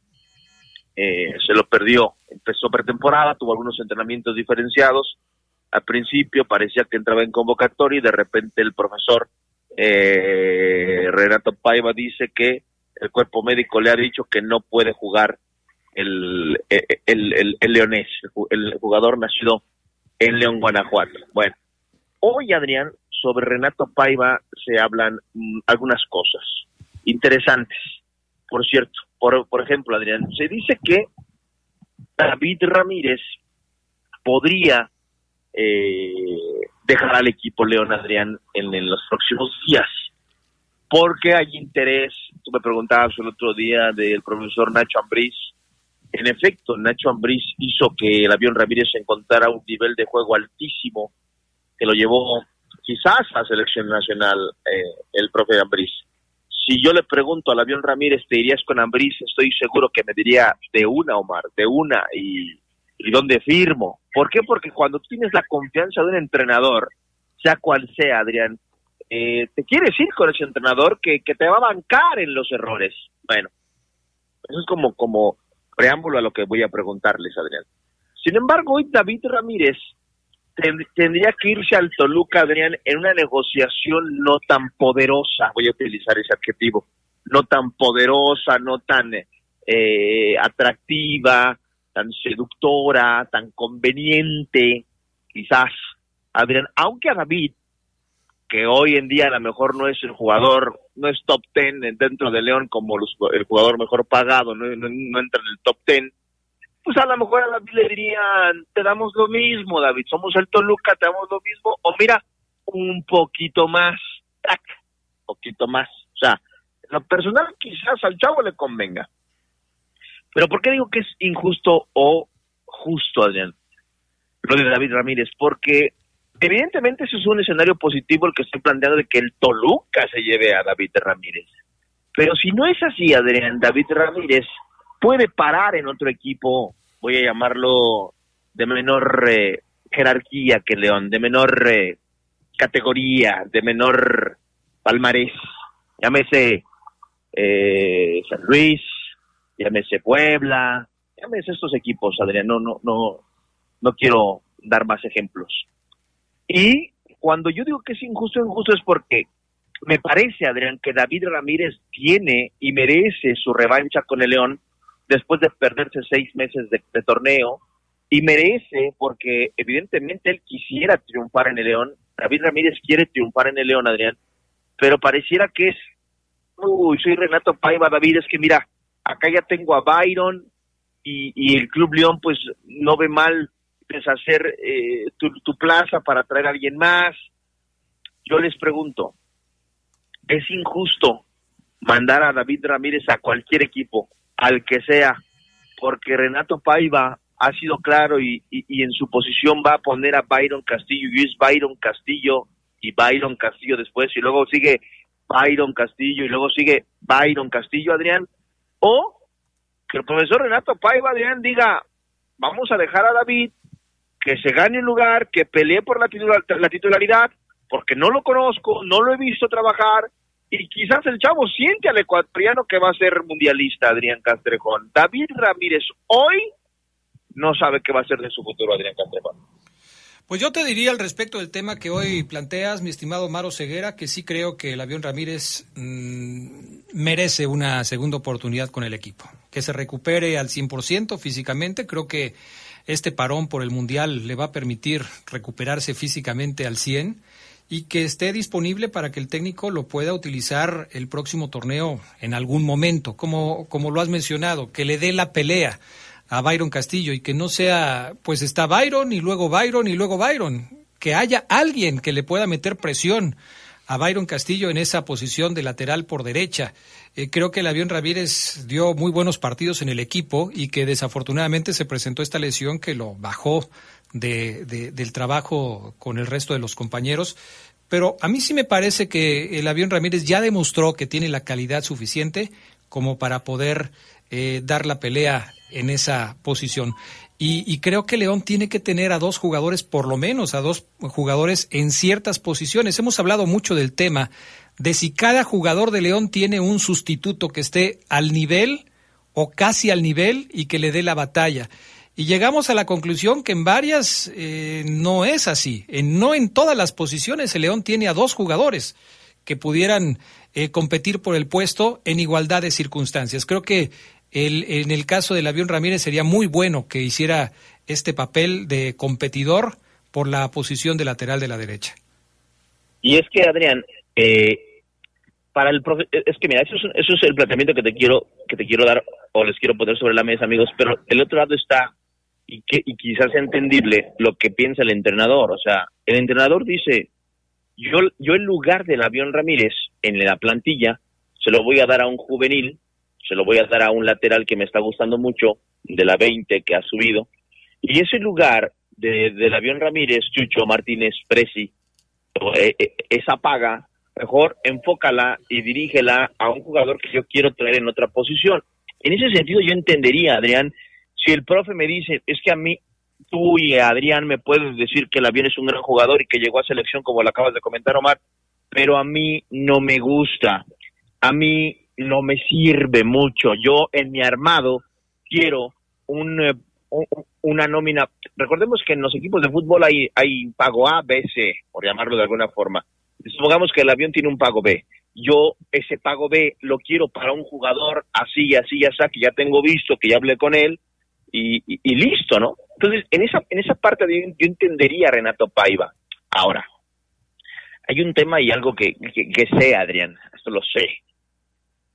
eh, se lo perdió. Empezó pretemporada, tuvo algunos entrenamientos diferenciados. Al principio parecía que entraba en convocatoria y de repente el profesor eh, Renato Paiva dice que el cuerpo médico le ha dicho que no puede jugar el, el, el, leonés, el jugador nacido en León, Guanajuato. Bueno, hoy Adrián, sobre Renato Paiva se hablan mm, algunas cosas interesantes, por cierto. Por, por ejemplo, Adrián, se dice que David Ramírez podría eh, dejar al equipo León Adrián en, los próximos días, porque hay interés, tú me preguntabas el otro día del profesor Nacho Ambriz, en efecto, Nacho Ambriz hizo que el avión Ramírez encontrara un nivel de juego altísimo que lo llevó quizás a selección nacional eh, el propio Ambriz si yo le pregunto al avión Ramírez, ¿te irías con Ambriz? Estoy seguro que me diría de una, Omar, de una, y, dónde firmo. ¿Por qué? Porque cuando tienes la confianza de un entrenador, sea cual sea, Adrián, eh, te quieres ir con ese entrenador que, que te va a bancar en los errores. Bueno, eso es como, como preámbulo a lo que voy a preguntarles, Adrián. Sin embargo, hoy David Ramírez tendría que irse al Toluca, Adrián, en una negociación no tan poderosa, voy a utilizar ese adjetivo, no tan poderosa, no tan eh, atractiva, tan seductora, tan conveniente, quizás, Adrián, aunque a David, que hoy en día a lo mejor no es el jugador, no es top ten dentro de León como el jugador mejor pagado, no, no entra en el top ten, pues a lo mejor a David le dirían, te damos lo mismo, David, somos el Toluca, te damos lo mismo, o mira, un poquito más, tac, poquito más. O sea, lo personal quizás al chavo le convenga. Pero ¿por qué digo que es injusto o justo, Adrián? Lo de David Ramírez, porque evidentemente eso es un escenario positivo el que estoy planteando de que el Toluca se lleve a David Ramírez. Pero si no es así, Adrián, David Ramírez puede parar en otro equipo, voy a llamarlo de menor eh, jerarquía que León, de menor eh, categoría, de menor palmarés, llámese eh, San Luis, llámese Puebla, llámese estos equipos, Adrián, no, no, no, no quiero dar más ejemplos. Y cuando yo digo que es injusto, injusto es porque me parece, Adrián, que David Ramírez tiene y merece su revancha con el León después de perderse seis meses de, torneo y merece porque evidentemente él quisiera triunfar en el León. David Ramírez quiere triunfar en el León, Adrián, pero pareciera que es, uy, soy Renato Paiva, David, es que mira, acá ya tengo a Byron y, el Club León pues no ve mal deshacer eh, tu, tu plaza para traer a alguien más. Yo les pregunto, ¿es injusto mandar a David Ramírez a cualquier equipo al que sea, porque Renato Paiva ha sido claro y, y, en su posición va a poner a Byron Castillo y es Byron Castillo y Byron Castillo después y luego sigue Byron Castillo y luego sigue Byron Castillo, Adrián, o que el profesor Renato Paiva, Adrián, diga, vamos a dejar a David que se gane un lugar, que pelee por la, la titularidad, porque no lo conozco, no lo he visto trabajar, y quizás el chavo siente al ecuatoriano que va a ser mundialista, Adrián Castrejón. David Ramírez hoy no sabe qué va a ser de su futuro, Adrián Castrejón. Pues yo te diría al respecto del tema que hoy planteas, mi estimado Maro Ceguera, que sí creo que el avión Ramírez mm, merece una segunda oportunidad con el equipo. Que se recupere al 100% físicamente, creo que este parón por el Mundial le va a permitir recuperarse físicamente al 100 y que esté disponible para que el técnico lo pueda utilizar el próximo torneo en algún momento, como, como lo has mencionado, que le dé la pelea a Byron Castillo y que no sea, pues está Byron y luego Byron y luego Byron, que haya alguien que le pueda meter presión a Byron Castillo en esa posición de lateral por derecha. Eh, creo que el avión Ramírez dio muy buenos partidos en el equipo y que desafortunadamente se presentó esta lesión que lo bajó de, del trabajo con el resto de los compañeros. Pero a mí sí me parece que el avión Ramírez ya demostró que tiene la calidad suficiente como para poder eh, dar la pelea en esa posición. Y, creo que León tiene que tener a dos jugadores, por lo menos a dos jugadores en ciertas posiciones. Hemos hablado mucho del tema de si cada jugador de León tiene un sustituto que esté al nivel o casi al nivel y que le dé la batalla. Y llegamos a la conclusión que en varias eh, no es así. En, no en todas las posiciones el León tiene a dos jugadores que pudieran eh, competir por el puesto en igualdad de circunstancias. Creo que el, en el caso del avión Ramírez sería muy bueno que hiciera este papel de competidor por la posición de lateral de la derecha. Y es que, Adrián, eh, para el es que mira, eso es, eso es el planteamiento que te quiero que te quiero dar o les quiero poner sobre la mesa, amigos, pero el otro lado está y que y quizás entendible lo que piensa el entrenador, o sea, el entrenador dice, yo yo en lugar del avión Ramírez en la plantilla se lo voy a dar a un juvenil se lo voy a dar a un lateral que me está gustando mucho, de la 20 que ha subido. Y ese lugar de, del avión Ramírez, Chucho Martínez Presi, eh, eh, esa paga, mejor enfócala y dirígela a un jugador que yo quiero traer en otra posición. En ese sentido yo entendería, Adrián, si el profe me dice, es que a mí, tú y Adrián me puedes decir que el avión es un gran jugador y que llegó a selección como lo acabas de comentar, Omar, pero a mí no me gusta. A mí no me sirve mucho. Yo en mi armado quiero un, eh, una nómina. Recordemos que en los equipos de fútbol hay, hay pago A, B, C, por llamarlo de alguna forma. Supongamos que el avión tiene un pago B. Yo ese pago B lo quiero para un jugador así, así, así, que ya tengo visto, que ya hablé con él y, y, listo, ¿no? Entonces, en esa, en esa parte yo, yo entendería a Renato Paiva. Ahora, hay un tema y algo que, que, sé, Adrián, esto lo sé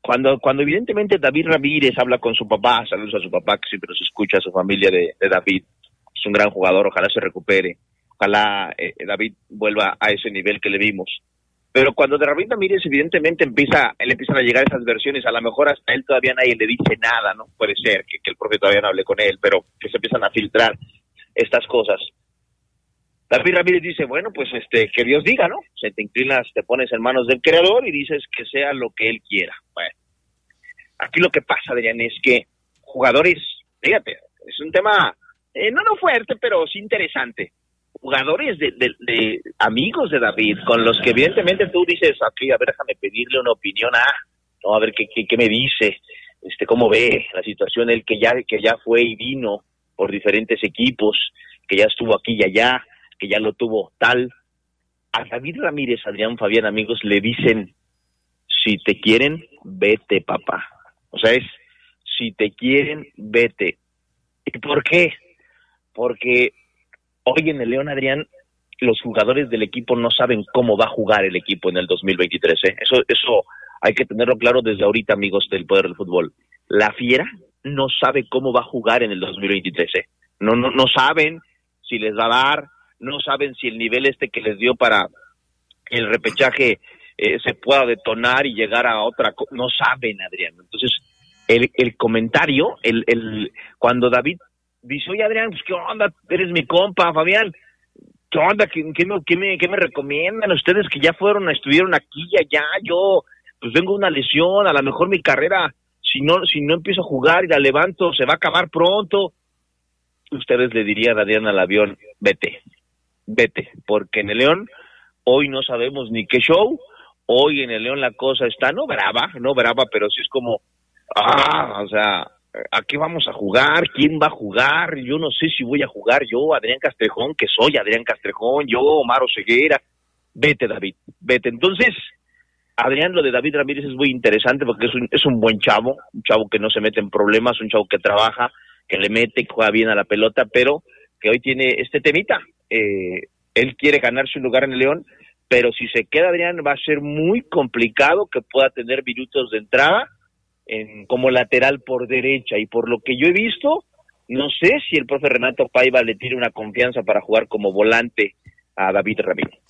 cuando, cuando evidentemente David Ramírez habla con su papá, saludos a su papá que siempre nos escucha, a su familia de, David, es un gran jugador, ojalá se recupere, ojalá eh, David vuelva a ese nivel que le vimos. Pero cuando de David Ramírez evidentemente empieza, le empiezan a llegar esas versiones, a lo mejor hasta él todavía nadie le dice nada, ¿no? Puede ser que, que el profe todavía no hable con él, pero que se empiezan a filtrar estas cosas. David Ramírez dice, bueno, pues este, que Dios diga, ¿no? Se te inclinas, te pones en manos del Creador y dices que sea lo que Él quiera. Bueno, aquí lo que pasa, Adrián, es que jugadores, fíjate, es un tema, eh, no no fuerte, pero sí interesante. Jugadores de, amigos de David, con los que evidentemente tú dices, aquí, a ver, déjame pedirle una opinión a, no, a ver qué, qué, qué me dice, este, cómo ve la situación, él que ya, que ya fue y vino por diferentes equipos, que ya estuvo aquí y allá, que ya lo tuvo tal. A David Ramírez, Adrián Fabián, amigos, le dicen, si te quieren, vete, papá. O sea, es, si te quieren, vete. ¿Y por qué? Porque hoy en el León, Adrián, los jugadores del equipo no saben cómo va a jugar el equipo en el 2023. ¿eh? Eso, eso hay que tenerlo claro desde ahorita, amigos del Poder del Fútbol. La Fiera no sabe cómo va a jugar en el 2023. ¿eh? No, no, no saben si les va a dar, no saben si el nivel este que les dio para el repechaje eh, se pueda detonar y llegar a otra no saben Adrián entonces el, el comentario el, el cuando David dice oye Adrián pues qué onda eres mi compa Fabián. Qué onda qué, me, qué me, qué me recomiendan ustedes que ya fueron estuvieron aquí y allá yo pues vengo una lesión a lo mejor mi carrera si no si no empiezo a jugar y la levanto se va a acabar pronto ustedes le dirían a Adrián al avión vete vete, porque en el León hoy no sabemos ni qué show, hoy en el León la cosa está no brava, no brava, pero sí es como, ah, o sea, ¿a qué vamos a jugar? ¿Quién va a jugar? Yo no sé si voy a jugar yo, Adrián Castrejón, que soy Adrián Castrejón, yo, Omar Ceguera, vete David, vete. Entonces, Adrián, lo de David Ramírez es muy interesante porque es un, es un buen chavo, un chavo que no se mete en problemas, un chavo que trabaja, que le mete, que juega bien a la pelota, pero que hoy tiene este temita. Eh, él quiere ganar su lugar en el León, pero si se queda Adrián va a ser muy complicado que pueda tener minutos de entrada en, como lateral por derecha. Y por lo que yo he visto, no sé si el profe Renato Paiva le tiene una confianza para jugar como volante a David Ramírez.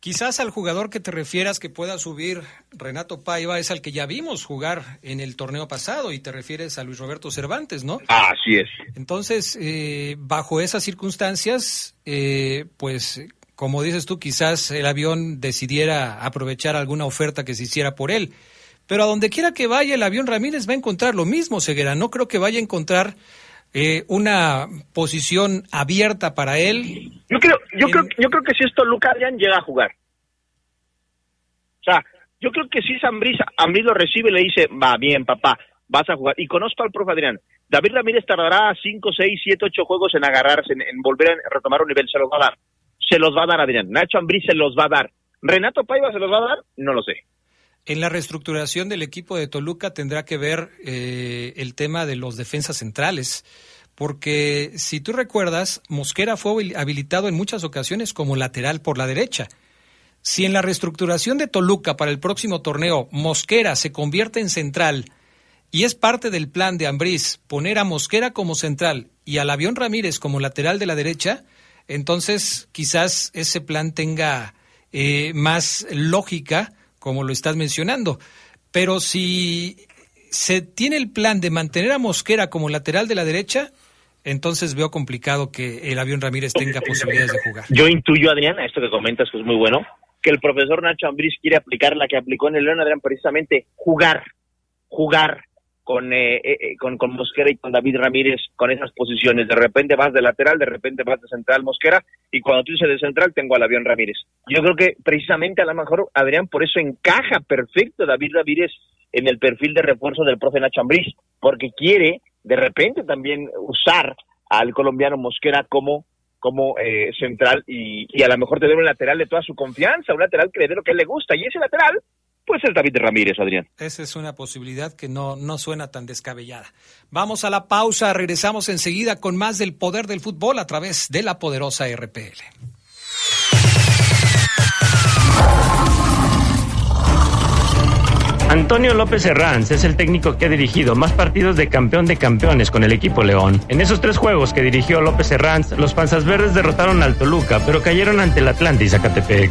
Quizás al jugador que te refieras que pueda subir Renato Paiva es al que ya vimos jugar en el torneo pasado y te refieres a Luis Roberto Cervantes, ¿no? Así es. Entonces, eh, bajo esas circunstancias, eh, pues como dices tú, quizás el avión decidiera aprovechar alguna oferta que se hiciera por él. Pero a donde quiera que vaya, el avión Ramírez va a encontrar lo mismo, Ceguera. No creo que vaya a encontrar eh, una posición abierta para él. Yo creo, yo creo, yo creo que si esto Luca Adrián llega a jugar. O sea, yo creo que si Zambriz a mí lo recibe y le dice, va bien, papá, vas a jugar. Y conozco al profe Adrián. David Ramírez tardará 5, 6, 7, 8 juegos en agarrarse, en, en volver a retomar un nivel. Se los va a dar. Se los va a dar Adrián. Nacho Ambriz se los va a dar. ¿Renato Paiva se los va a dar? No lo sé. En la reestructuración del equipo de Toluca tendrá que ver eh, el tema de los defensas centrales, porque si tú recuerdas, Mosquera fue habilitado en muchas ocasiones como lateral por la derecha. Si en la reestructuración de Toluca para el próximo torneo Mosquera se convierte en central y es parte del plan de Ambriz poner a Mosquera como central y al avión Ramírez como lateral de la derecha, entonces quizás ese plan tenga eh, más lógica, como lo estás mencionando. Pero si se tiene el plan de mantener a Mosquera como lateral de la derecha, entonces veo complicado que el avión Ramírez tenga posibilidades de jugar. Yo intuyo, Adrián, a esto que comentas que es muy bueno, que el profesor Nacho Ambriz quiere aplicar la que aplicó en el León, Adrián, precisamente jugar, jugar, con, eh, eh, con, con Mosquera y con David Ramírez con esas posiciones. De repente vas de lateral, de repente vas de central Mosquera y cuando tú dices de central tengo al avión Ramírez. Yo creo que precisamente a lo mejor Adrián por eso encaja perfecto David Ramírez en el perfil de refuerzo del profe Nacho Ambriz, porque quiere de repente también usar al colombiano Mosquera como como eh, central y, y, a lo mejor tener un lateral de toda su confianza, un lateral que le dé lo que le gusta y ese lateral pues es David Ramírez, Adrián. Esa es una posibilidad que no, no suena tan descabellada. Vamos a la pausa, regresamos enseguida con más del poder del fútbol a través de la poderosa RPL. Antonio López Herranz es el técnico que ha dirigido más partidos de campeón de campeones con el equipo León. En esos tres juegos que dirigió López Herranz, los Panzas Verdes derrotaron al Toluca, pero cayeron ante el Atlante y Zacatepec.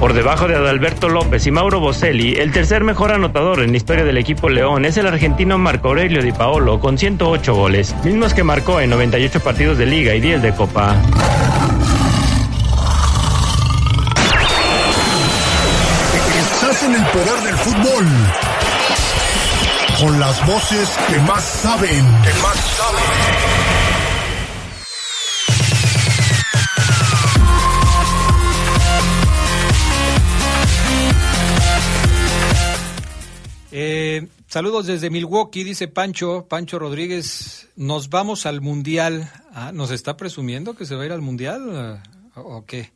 Por debajo de Adalberto López y Mauro Boselli, el tercer mejor anotador en la historia del equipo León es el argentino Marco Aurelio Di Paolo con 108 goles, mismos que marcó en 98 partidos de liga y 10 de copa. Estás en el poder del fútbol. Con las voces que más saben. Que más saben. Eh, saludos desde Milwaukee, dice Pancho, Pancho Rodríguez, nos vamos al Mundial. Ah, ¿Nos está presumiendo que se va a ir al Mundial o qué?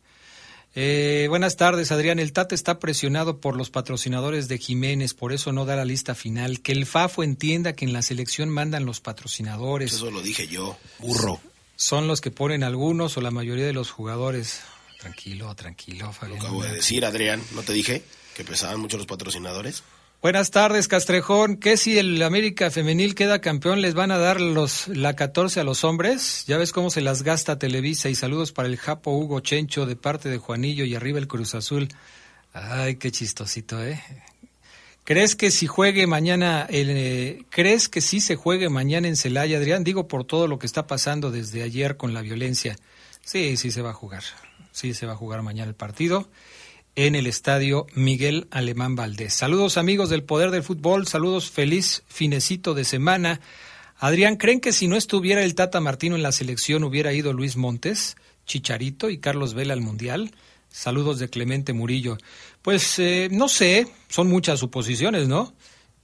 Eh, buenas tardes, Adrián. El Tate está presionado por los patrocinadores de Jiménez, por eso no da la lista final. Que el FAFO entienda que en la selección mandan los patrocinadores. Eso lo dije yo, burro. Son los que ponen algunos o la mayoría de los jugadores. Tranquilo, tranquilo, Fabián. Lo acabo de decir, Adrián. ¿No te dije que pesaban mucho los patrocinadores? Buenas tardes, Castrejón. ¿Qué si el América Femenil queda campeón, les van a dar los la 14 a los hombres? Ya ves cómo se las gasta Televisa y saludos para el Japo Hugo Chencho de parte de Juanillo y arriba el Cruz Azul. Ay, qué chistosito, ¿eh? ¿Crees que si juegue mañana, el, eh, crees que sí se juegue mañana en Celaya, Adrián? Digo por todo lo que está pasando desde ayer con la violencia. Sí, sí se va a jugar. Sí se va a jugar mañana el partido en el estadio Miguel Alemán Valdés. Saludos amigos del Poder del Fútbol, saludos feliz finecito de semana. Adrián, ¿creen que si no estuviera el Tata Martino en la selección hubiera ido Luis Montes, Chicharito y Carlos Vela al Mundial? Saludos de Clemente Murillo. Pues eh, no sé, son muchas suposiciones, ¿no?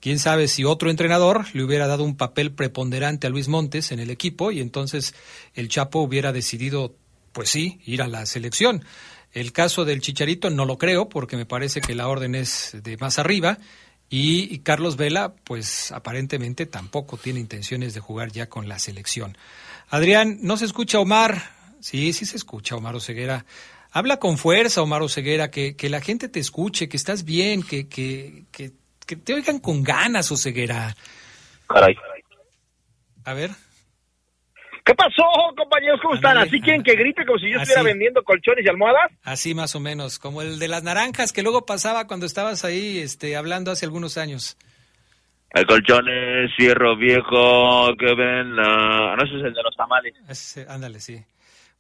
Quién sabe si otro entrenador le hubiera dado un papel preponderante a Luis Montes en el equipo y entonces el Chapo hubiera decidido, pues sí, ir a la selección. El caso del Chicharito no lo creo porque me parece que la orden es de más arriba y Carlos Vela pues aparentemente tampoco tiene intenciones de jugar ya con la selección. Adrián, ¿no se escucha Omar? Sí, sí se escucha Omar Oseguera. Habla con fuerza, Omar Oseguera, que, que la gente te escuche, que estás bien, que, que, que, que te oigan con ganas, Oseguera. Caray. A ver. ¿Qué pasó, compañeros? ¿Cómo están? ¿Así quieren que grite como si yo estuviera Así. vendiendo colchones y almohadas? Así más o menos, como el de las naranjas que luego pasaba cuando estabas ahí este, hablando hace algunos años. El colchón es fierro viejo que ven la... No, ese es el de los tamales. Ese- ándale, sí.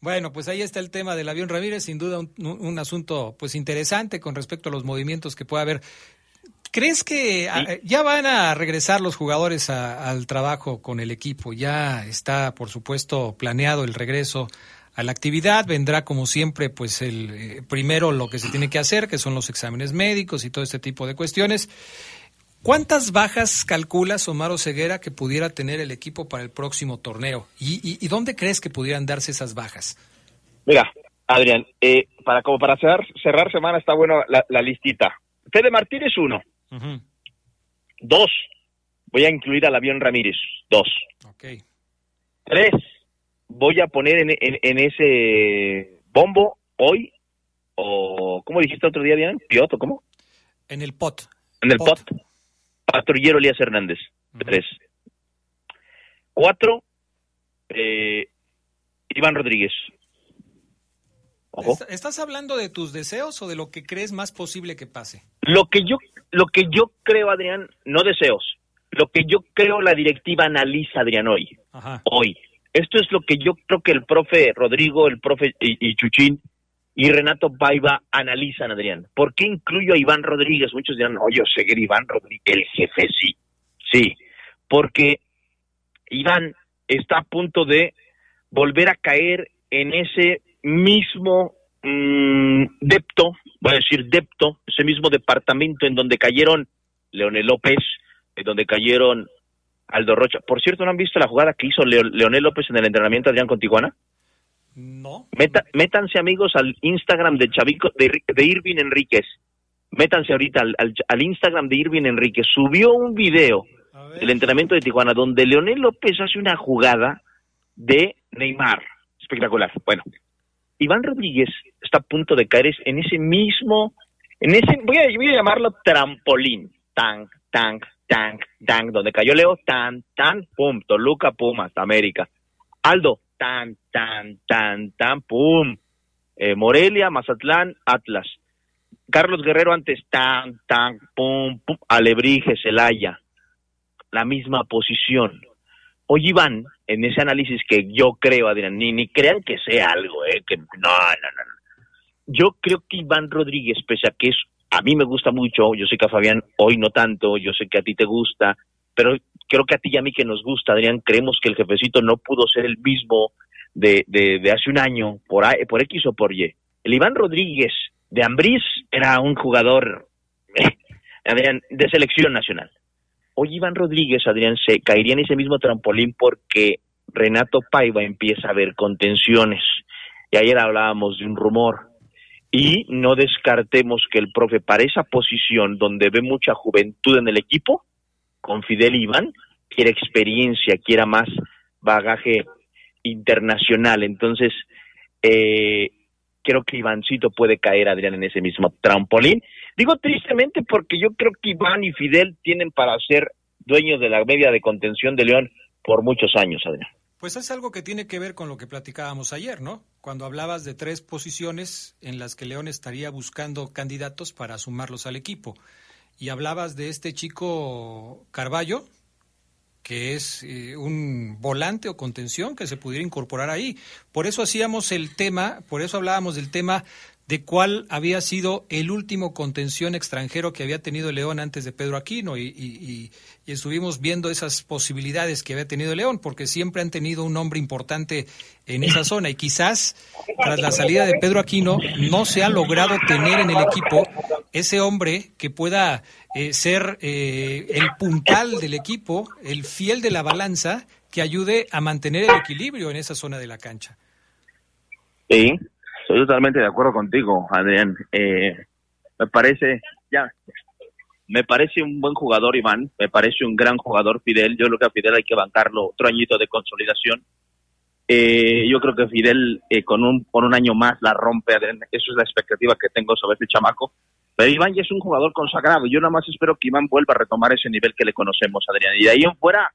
Bueno, pues ahí está el tema del avión Ramírez, sin duda un, un asunto pues interesante con respecto a los movimientos que puede haber. ¿Crees que ah, ya van a regresar los jugadores a- al trabajo con el equipo? Ya está, por supuesto, planeado el regreso a la actividad. Vendrá, como siempre, pues el eh, primero lo que se tiene que hacer, que son los exámenes médicos y todo este tipo de cuestiones. ¿Cuántas bajas calculas, Omar Ceguera, que pudiera tener el equipo para el próximo torneo? ¿Y, y, y dónde crees que pudieran darse esas bajas? Mira, Adrián, eh, para como para cerrar, cerrar semana está bueno la, la listita. Fede Martínez, uno. Dos. Voy a incluir al avión Ramírez. Dos. Ok. Tres. Voy a poner en, en- en ese bombo hoy, o ¿cómo dijiste otro día, Adrián? ¿Pioto? ¿Cómo? En el pot. En el pot. Patrullero Elías Hernández. Tres. Cuatro. eh, Iván Rodríguez. Ojo. ¿Est- ¿Estás hablando de tus deseos o de lo que crees más posible que pase? Lo que yo, lo que yo creo, Adrián, no deseos. Lo que yo creo la directiva analiza, Adrián, hoy. Ajá. Hoy. Esto es lo que yo creo que el profe Rodrigo, el profe y, y Chuchín y Renato Paiva analizan, Adrián. ¿Por qué incluyo a Iván Rodríguez? Muchos dirán, no, yo sé que Iván Rodríguez, el jefe, sí. Sí, porque Iván está a punto de volver a caer en ese mismo mm, depto, voy a decir depto, ese mismo departamento en donde cayeron Leonel López, en donde cayeron Aldo Rocha. Por cierto, ¿no han visto la jugada que hizo Leo- Leonel López en el entrenamiento Adrián con Tijuana? No. Meta- métanse amigos al Instagram de Chavico, de, Ir- de Irving Enríquez. Métanse ahorita al, al- al Instagram de Irving Enríquez. Subió un video del entrenamiento de Tijuana donde Leonel López hace una jugada de Neymar. Espectacular. Bueno, Iván Rodríguez está a punto de caer en ese mismo, en ese, voy a, llamarlo trampolín. Tan, tan, tan, tan, donde cayó Leo, tan, tan, pum, Toluca, pum, hasta América. Aldo, tan, tan, tan, tan, pum. Eh, Morelia, Mazatlán, Atlas. Carlos Guerrero antes, tan, tan, pum, pum. Alebrije, Celaya. La misma posición. Hoy Iván, en ese análisis que yo creo, Adrián, ni, ni crean que sea algo, ¿eh? Que, no, no, no. Yo creo que Iván Rodríguez, pese a que es, a mí me gusta mucho, yo sé que a Fabián hoy no tanto, yo sé que a ti te gusta, pero creo que a ti y a mí que nos gusta, Adrián, creemos que el jefecito no pudo ser el mismo de, de, de hace un año, por, A- por X o por Y. El Iván Rodríguez de Ambriz era un jugador, (laughs) Adrián, de selección nacional. Hoy Iván Rodríguez, Adrián, se caería en ese mismo trampolín porque Renato Paiva empieza a ver contenciones. Y ayer hablábamos de un rumor. Y no descartemos que el profe para esa posición donde ve mucha juventud en el equipo, con Fidel Iván, quiere experiencia, quiera más bagaje internacional. Entonces, eh, creo que Ivancito puede caer, Adrián, en ese mismo trampolín. Digo tristemente porque yo creo que Iván y Fidel tienen para ser dueños de la media de contención de León por muchos años, Adrián. Pues es algo que tiene que ver con lo que platicábamos ayer, ¿no? Cuando hablabas de tres posiciones en las que León estaría buscando candidatos para sumarlos al equipo. Y hablabas de este chico Carballo, que es eh, un volante o contención que se pudiera incorporar ahí. Por eso hacíamos el tema, por eso hablábamos del tema de cuál había sido el último contención extranjero que había tenido León antes de Pedro Aquino. Y, estuvimos viendo esas posibilidades que había tenido León porque siempre han tenido un nombre importante en esa zona. Y quizás tras la salida de Pedro Aquino no se ha logrado tener en el equipo ese hombre que pueda eh, ser eh, el puntal del equipo, el fiel de la balanza que ayude a mantener el equilibrio en esa zona de la cancha. Sí, Estoy totalmente de acuerdo contigo, Adrián. Eh, me parece, ya, me parece un buen jugador, Iván. Me parece un gran jugador, Fidel. Yo creo que a Fidel hay que bancarlo otro añito de consolidación. Eh, yo creo que Fidel eh, con, un, con un año más la rompe, Adrián. Eso es la expectativa que tengo sobre este chamaco. Pero Iván ya es un jugador consagrado. Yo nada más espero que Iván vuelva a retomar ese nivel que le conocemos, Adrián. Y de ahí en fuera,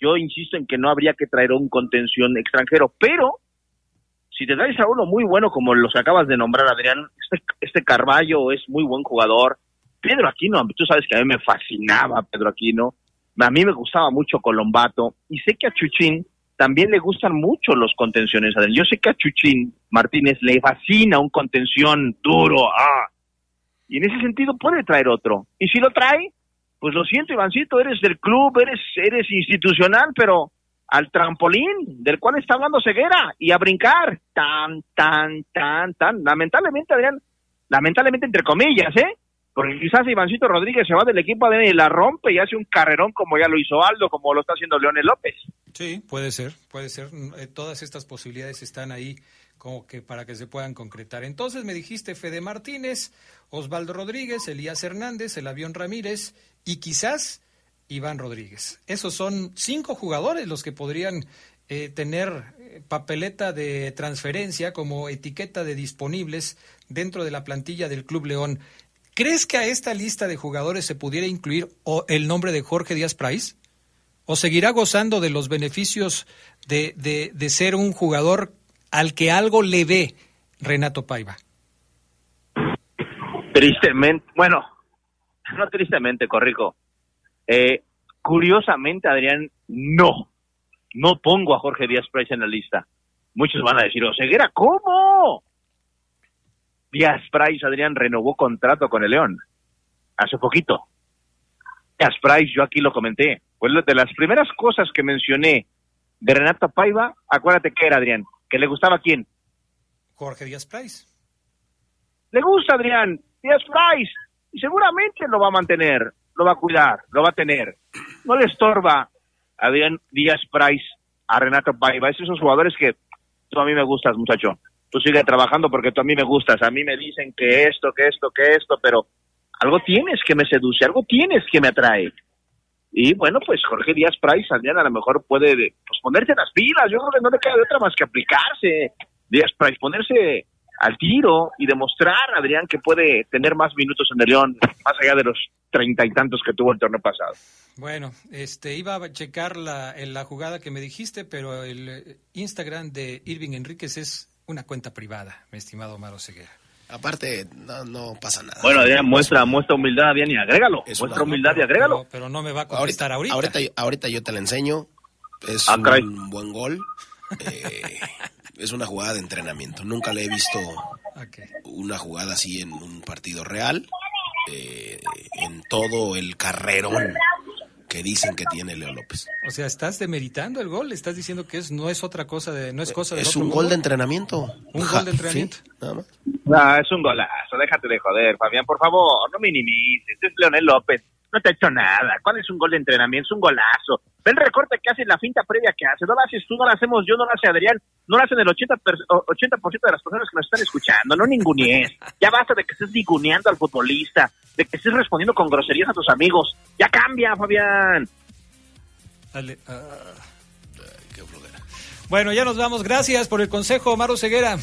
yo insisto en que no habría que traer un contención extranjero. Pero si te traes a uno muy bueno como los acabas de nombrar, Adrián, este, este Carballo es muy buen jugador. Pedro Aquino, tú sabes que a mí me fascinaba Pedro Aquino, a mí me gustaba mucho Colombato, y sé que a Chuchín también le gustan mucho los contenciones, Adrián. Yo sé que a Chuchín Martínez le fascina un contención duro, ah, y en ese sentido puede traer otro. Y si lo trae, pues lo siento, Ivancito, eres del club, eres, eres institucional, pero al trampolín del cual está hablando Ceguera y a brincar. Tan, tan, tan, tan. Lamentablemente, Adrián, lamentablemente entre comillas, ¿eh? Porque quizás Ivancito Rodríguez se va del equipo de y la rompe y hace un carrerón como ya lo hizo Aldo, como lo está haciendo Leonel López. Sí, puede ser, puede ser. Eh, todas estas posibilidades están ahí como que para que se puedan concretar. Entonces me dijiste Fede Martínez, Osvaldo Rodríguez, Elías Hernández, el avión Ramírez y quizás Iván Rodríguez. Esos son cinco jugadores los que podrían eh, tener eh, papeleta de transferencia como etiqueta de disponibles dentro de la plantilla del Club León. ¿Crees que a esta lista de jugadores se pudiera incluir el nombre de Jorge Díaz Price? ¿O seguirá gozando de los beneficios de, de, de ser un jugador al que algo le ve Renato Paiva? Tristemente, bueno, no tristemente, Corrico. Eh, curiosamente, Adrián, no. No pongo a Jorge Díaz Price en la lista. Muchos van a decir, Oseguera, ¿cómo? Díaz Price, Adrián, renovó contrato con el León. Hace poquito. Díaz Price, yo aquí lo comenté. Pues de las primeras cosas que mencioné de Renato Paiva, acuérdate que era, Adrián, que le gustaba a quién. Jorge Díaz Price. Le gusta, Adrián, Díaz Price. Y seguramente lo va a mantener lo va a cuidar, lo va a tener. No le estorba a Díaz Price, a Renato Paiva, es esos jugadores que tú a mí me gustas, muchacho. Tú sigue trabajando porque tú a mí me gustas. A mí me dicen que esto, que esto, que esto, pero algo tienes que me seduce, algo tienes que me atrae. Y bueno, pues Jorge Díaz Price, Adrián, a lo mejor puede pues, las pilas. Yo creo que no le queda de otra más que aplicarse. Díaz Price, ponerse al tiro y demostrar, Adrián, que puede tener más minutos en el León, más allá de los treinta y tantos que tuvo el torneo pasado. Bueno, este iba a checar la, en la jugada que me dijiste, pero el eh, Instagram de Irving Enríquez es una cuenta privada, mi estimado Maro Ceguera. Aparte, no, no pasa nada. Bueno, Adrián, muestra, muestra humildad, Adrián, y agrégalo. muestra humildad y agrégalo. Pero, no me va a contestar ahorita. Ahorita, ahorita, yo te la enseño. Es ah, un buen gol. Eh, es una jugada de entrenamiento. Nunca le he visto una jugada así en un partido real, eh, en todo el carrerón que dicen que tiene Leo López. O sea, estás demeritando el gol, estás diciendo que es no es otra cosa de no es cosa de Es un gol de entrenamiento. Un gol de entrenamiento. nada más. No, es un golazo, déjate de joder, Fabián, por favor, no minimices, es Leonel López no te ha hecho nada. ¿Cuál es un gol de entrenamiento? Es un golazo. Ve el recorte que hace, la finta previa que hace. No lo haces tú, no lo hacemos yo, no lo hace Adrián, no lo hacen el 80%, 80 de las personas que nos están escuchando. No ningunees. Ya basta de que estés ninguneando al futbolista, de que estés respondiendo con groserías a tus amigos. Ya cambia, Fabián. Dale. Ah. Qué Bueno, ya nos vamos. Gracias por el consejo, Maro Ceguera.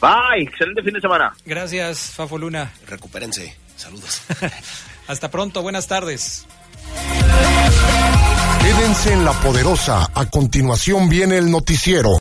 Bye, excelente fin de semana. Gracias, Fafo Luna. Recupérense. Saludos. (laughs) Hasta pronto, buenas tardes. Quédense en la poderosa. A continuación viene el noticiero.